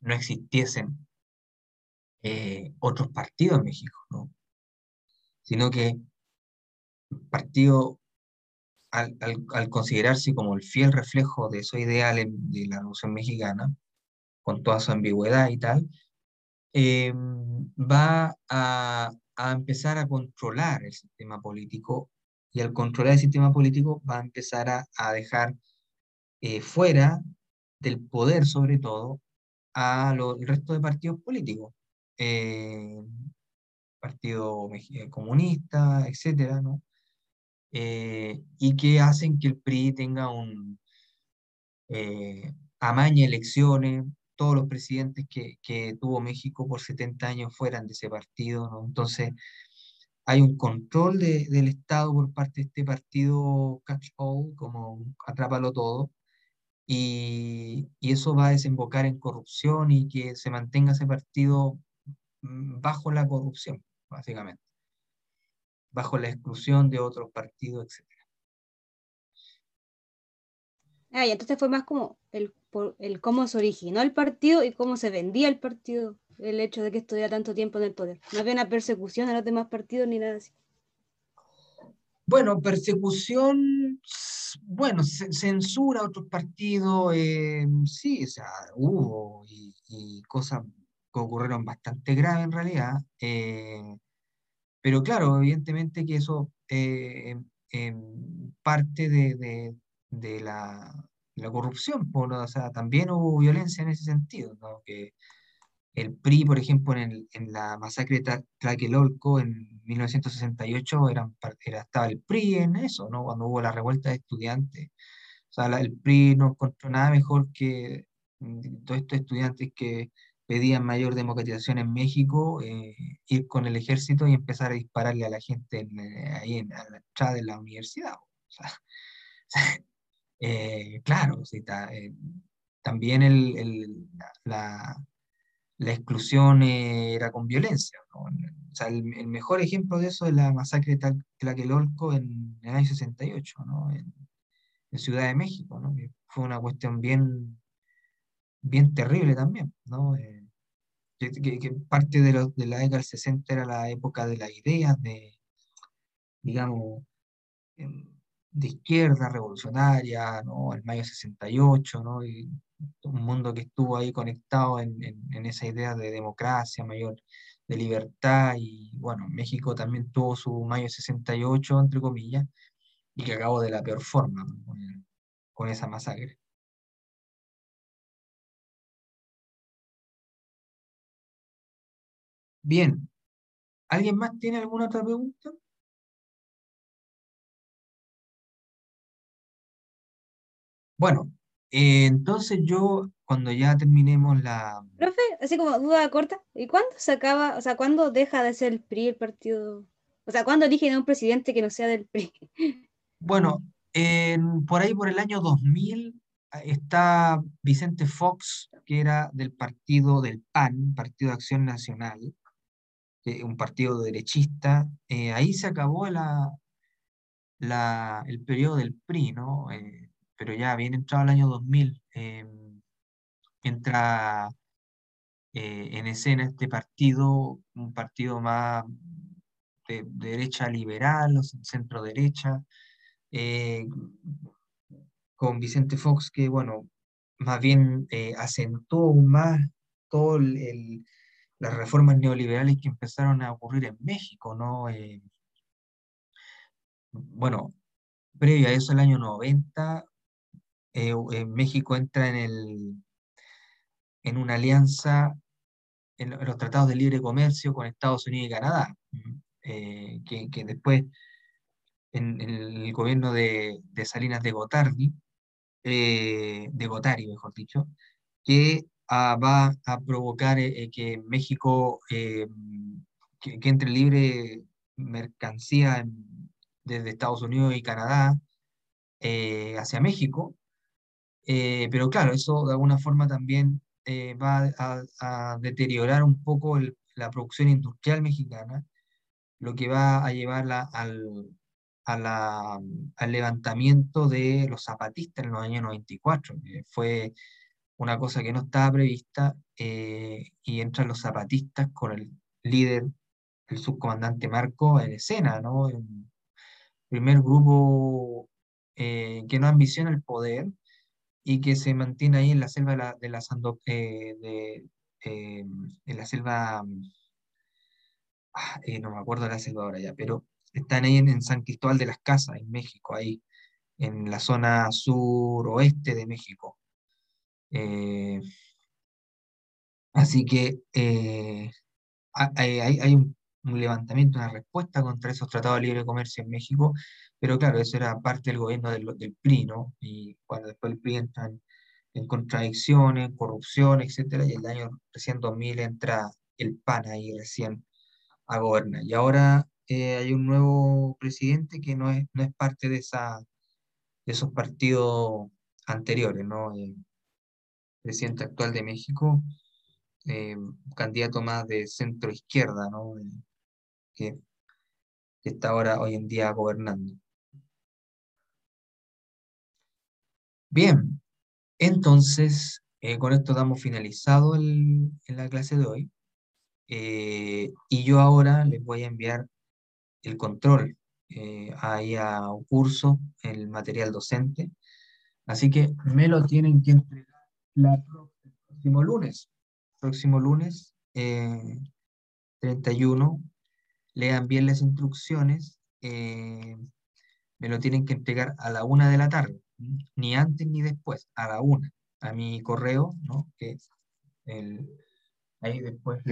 no existiesen eh, otros partidos en México, ¿no? Sino que el partido al, considerarse como el fiel reflejo de esos ideales de la Revolución Mexicana, con toda su ambigüedad y tal, eh, va a, empezar a controlar el sistema político y al controlar el sistema político va a empezar a, dejar eh, fuera del poder, sobre todo, a el resto de partidos políticos. Eh, Partido Comunista, etcétera, ¿no? Eh, y que hacen que el PRI tenga un eh, amaña elecciones, todos los presidentes que, que, tuvo México por 70 años fueran de ese partido, ¿no? Entonces, hay un control de, del Estado por parte de este partido catch-all, como atrápalo todo, y, y, eso va a desembocar en corrupción y que se mantenga ese partido mm, bajo la corrupción, básicamente bajo la exclusión de otros partidos, etc. Ah, y entonces fue más como el, el cómo se originó el partido y cómo se vendía el partido, el hecho de que estuviera tanto tiempo en el poder. No había una persecución a los demás partidos ni nada así. Bueno, persecución, bueno, censura a otros partidos, eh, sí, o sea, hubo y, cosas que ocurrieron bastante graves en realidad. Eh, pero claro, evidentemente que eso eh, parte de, de, la, la, corrupción, por, o sea, también hubo violencia en ese sentido, ¿no? que el PRI, por ejemplo, en, el, en la masacre de Tlaquelolco en 1968 eran, era, estaba el PRI en eso, ¿no? cuando hubo la revuelta de estudiantes. O sea, el PRI no encontró nada mejor que mm, todos estos estudiantes que pedían mayor democratización en México, eh, ir con el ejército y empezar a dispararle a la gente eh, ahí en, la entrada de la universidad. *laughs* Eh, claro, también la, exclusión era con violencia. el, mejor ejemplo de eso es la masacre de Tlaquelolco en, el año 68, ¿no? en, en Ciudad de México. ¿no? Fue una cuestión bien bien terrible también, ¿no? Eh, que, parte de, de, la década del 60 era la época de las ideas de, digamos, em, de izquierda revolucionaria, ¿no? El mayo 68, ¿no? Y un mundo que estuvo ahí conectado en, en, esa idea de democracia mayor, de libertad, y bueno, México también tuvo su mayo 68, entre comillas, y que acabó de la peor forma, con esa masacre. Bien. ¿Alguien más tiene alguna otra pregunta? Bueno, eh, entonces yo, cuando ya terminemos la... Profe, así como duda corta, ¿y cuándo se acaba, o sea, cuándo deja de ser el PRI el partido? O sea, ¿cuándo eligen a un presidente que no sea del PRI? *laughs* Bueno, en- por ahí por el año 2000 ah, está Vicente Fox, que era del partido del PAN, Partido de Acción Nacional, que- un partido derechista. Eh, ahí se acabó la, la- el periodo del PRI, ¿no? Eh, pero ya bien entrado el año 2000, eh, entra eh, en escena este partido, un partido más de, de derecha liberal centro derecha, eh, con Vicente Fox, que bueno, más bien eh, acentuó aún más todas las reformas neoliberales que empezaron a ocurrir en México, ¿no? Eh, bueno, previo a eso, el año 90, eh, eh, México entra en, el, en una alianza, en, lo- en los tratados de libre comercio con Estados Unidos y Canadá, eh, que, después, en, el gobierno de, de Salinas de Gotardi, de Gotari, mejor dicho, que ah, va a provocar eh, eh, que México, eh, que, que entre libre mercancía en- desde Estados Unidos y Canadá eh, hacia México. Eh, pero claro, eso de alguna forma también eh, va a, a deteriorar un poco el- la producción industrial mexicana, lo que va a llevarla al, a la- al levantamiento de los zapatistas en los años 94, que fue una cosa que no estaba prevista, eh, y entran los zapatistas con el líder, el subcomandante Marco, en escena, ¿no? Un primer grupo eh, que no ambiciona el poder y que se mantiene ahí en la selva de la, Sando- eh, en la selva, ah, no me acuerdo de la selva ahora ya, pero están ahí en, en San Cristóbal de las Casas, en México, ahí, en la zona suroeste de México. Eh, así que eh, ha- hay, un, levantamiento, una respuesta contra esos tratados de libre comercio en México, pero claro, eso era parte del gobierno del, del PRI, ¿no? Y cuando después el PRI entra en, en contradicciones, corrupción, etcétera, y el año recién 2000 entra el PAN ahí recién a gobernar. Y ahora eh, hay un nuevo presidente que no es, no es parte de, esa, de esos partidos anteriores, ¿no? Presidente actual de México, eh, candidato más de centro izquierda, ¿no? Eh, que, está ahora hoy en día gobernando. Bien, entonces eh, con esto damos finalizado la clase de hoy. Y yo ahora les voy a enviar el control eh, ahí a un curso, el material docente. Así que me lo tienen que entregar la el próximo lunes. Próximo lunes, eh, 31. Lean bien las instrucciones. eh, me lo tienen que entregar a la una de la tarde. Ni antes ni después, a la una. A mi correo, ¿no? Que el, ahí después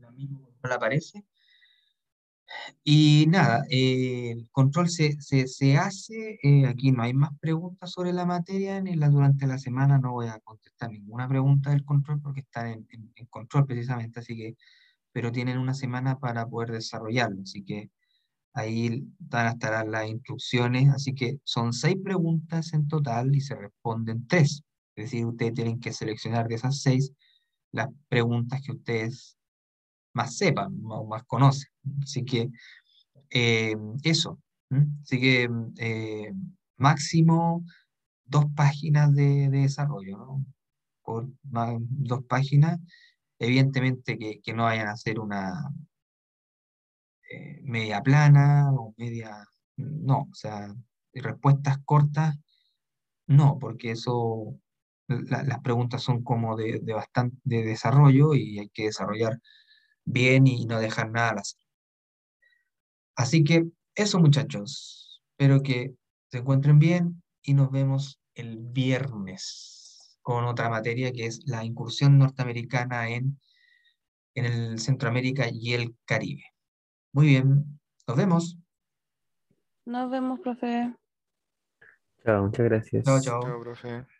la misma control aparece. Y nada, eh, el control se, se, se hace, eh, aquí no hay más preguntas sobre la materia, ni la, durante la semana no voy a contestar ninguna pregunta del control porque están en, en- en control precisamente, así que, pero tienen una semana para poder desarrollarlo, así que ahí van a estar las instrucciones, así que son seis preguntas en total y se responden tres, es decir, ustedes tienen que seleccionar de esas seis las preguntas que ustedes más sepan o más conocen. Así que eh, eso. Así que eh, máximo dos páginas de, de desarrollo, ¿no? Por dos páginas. Evidentemente que, que no vayan a hacer una eh, media plana o media. No, o sea, respuestas cortas, no, porque eso. la- las preguntas son como de, de bastante de desarrollo y hay que desarrollar bien y no dejar nada al azar. Así que eso, muchachos. Espero que se encuentren bien y nos vemos el viernes con otra materia que es la incursión norteamericana en, en el Centroamérica y el Caribe. Muy bien, nos vemos. Nos vemos, profe. Chao, muchas gracias. Chao, chao. Chao, profe.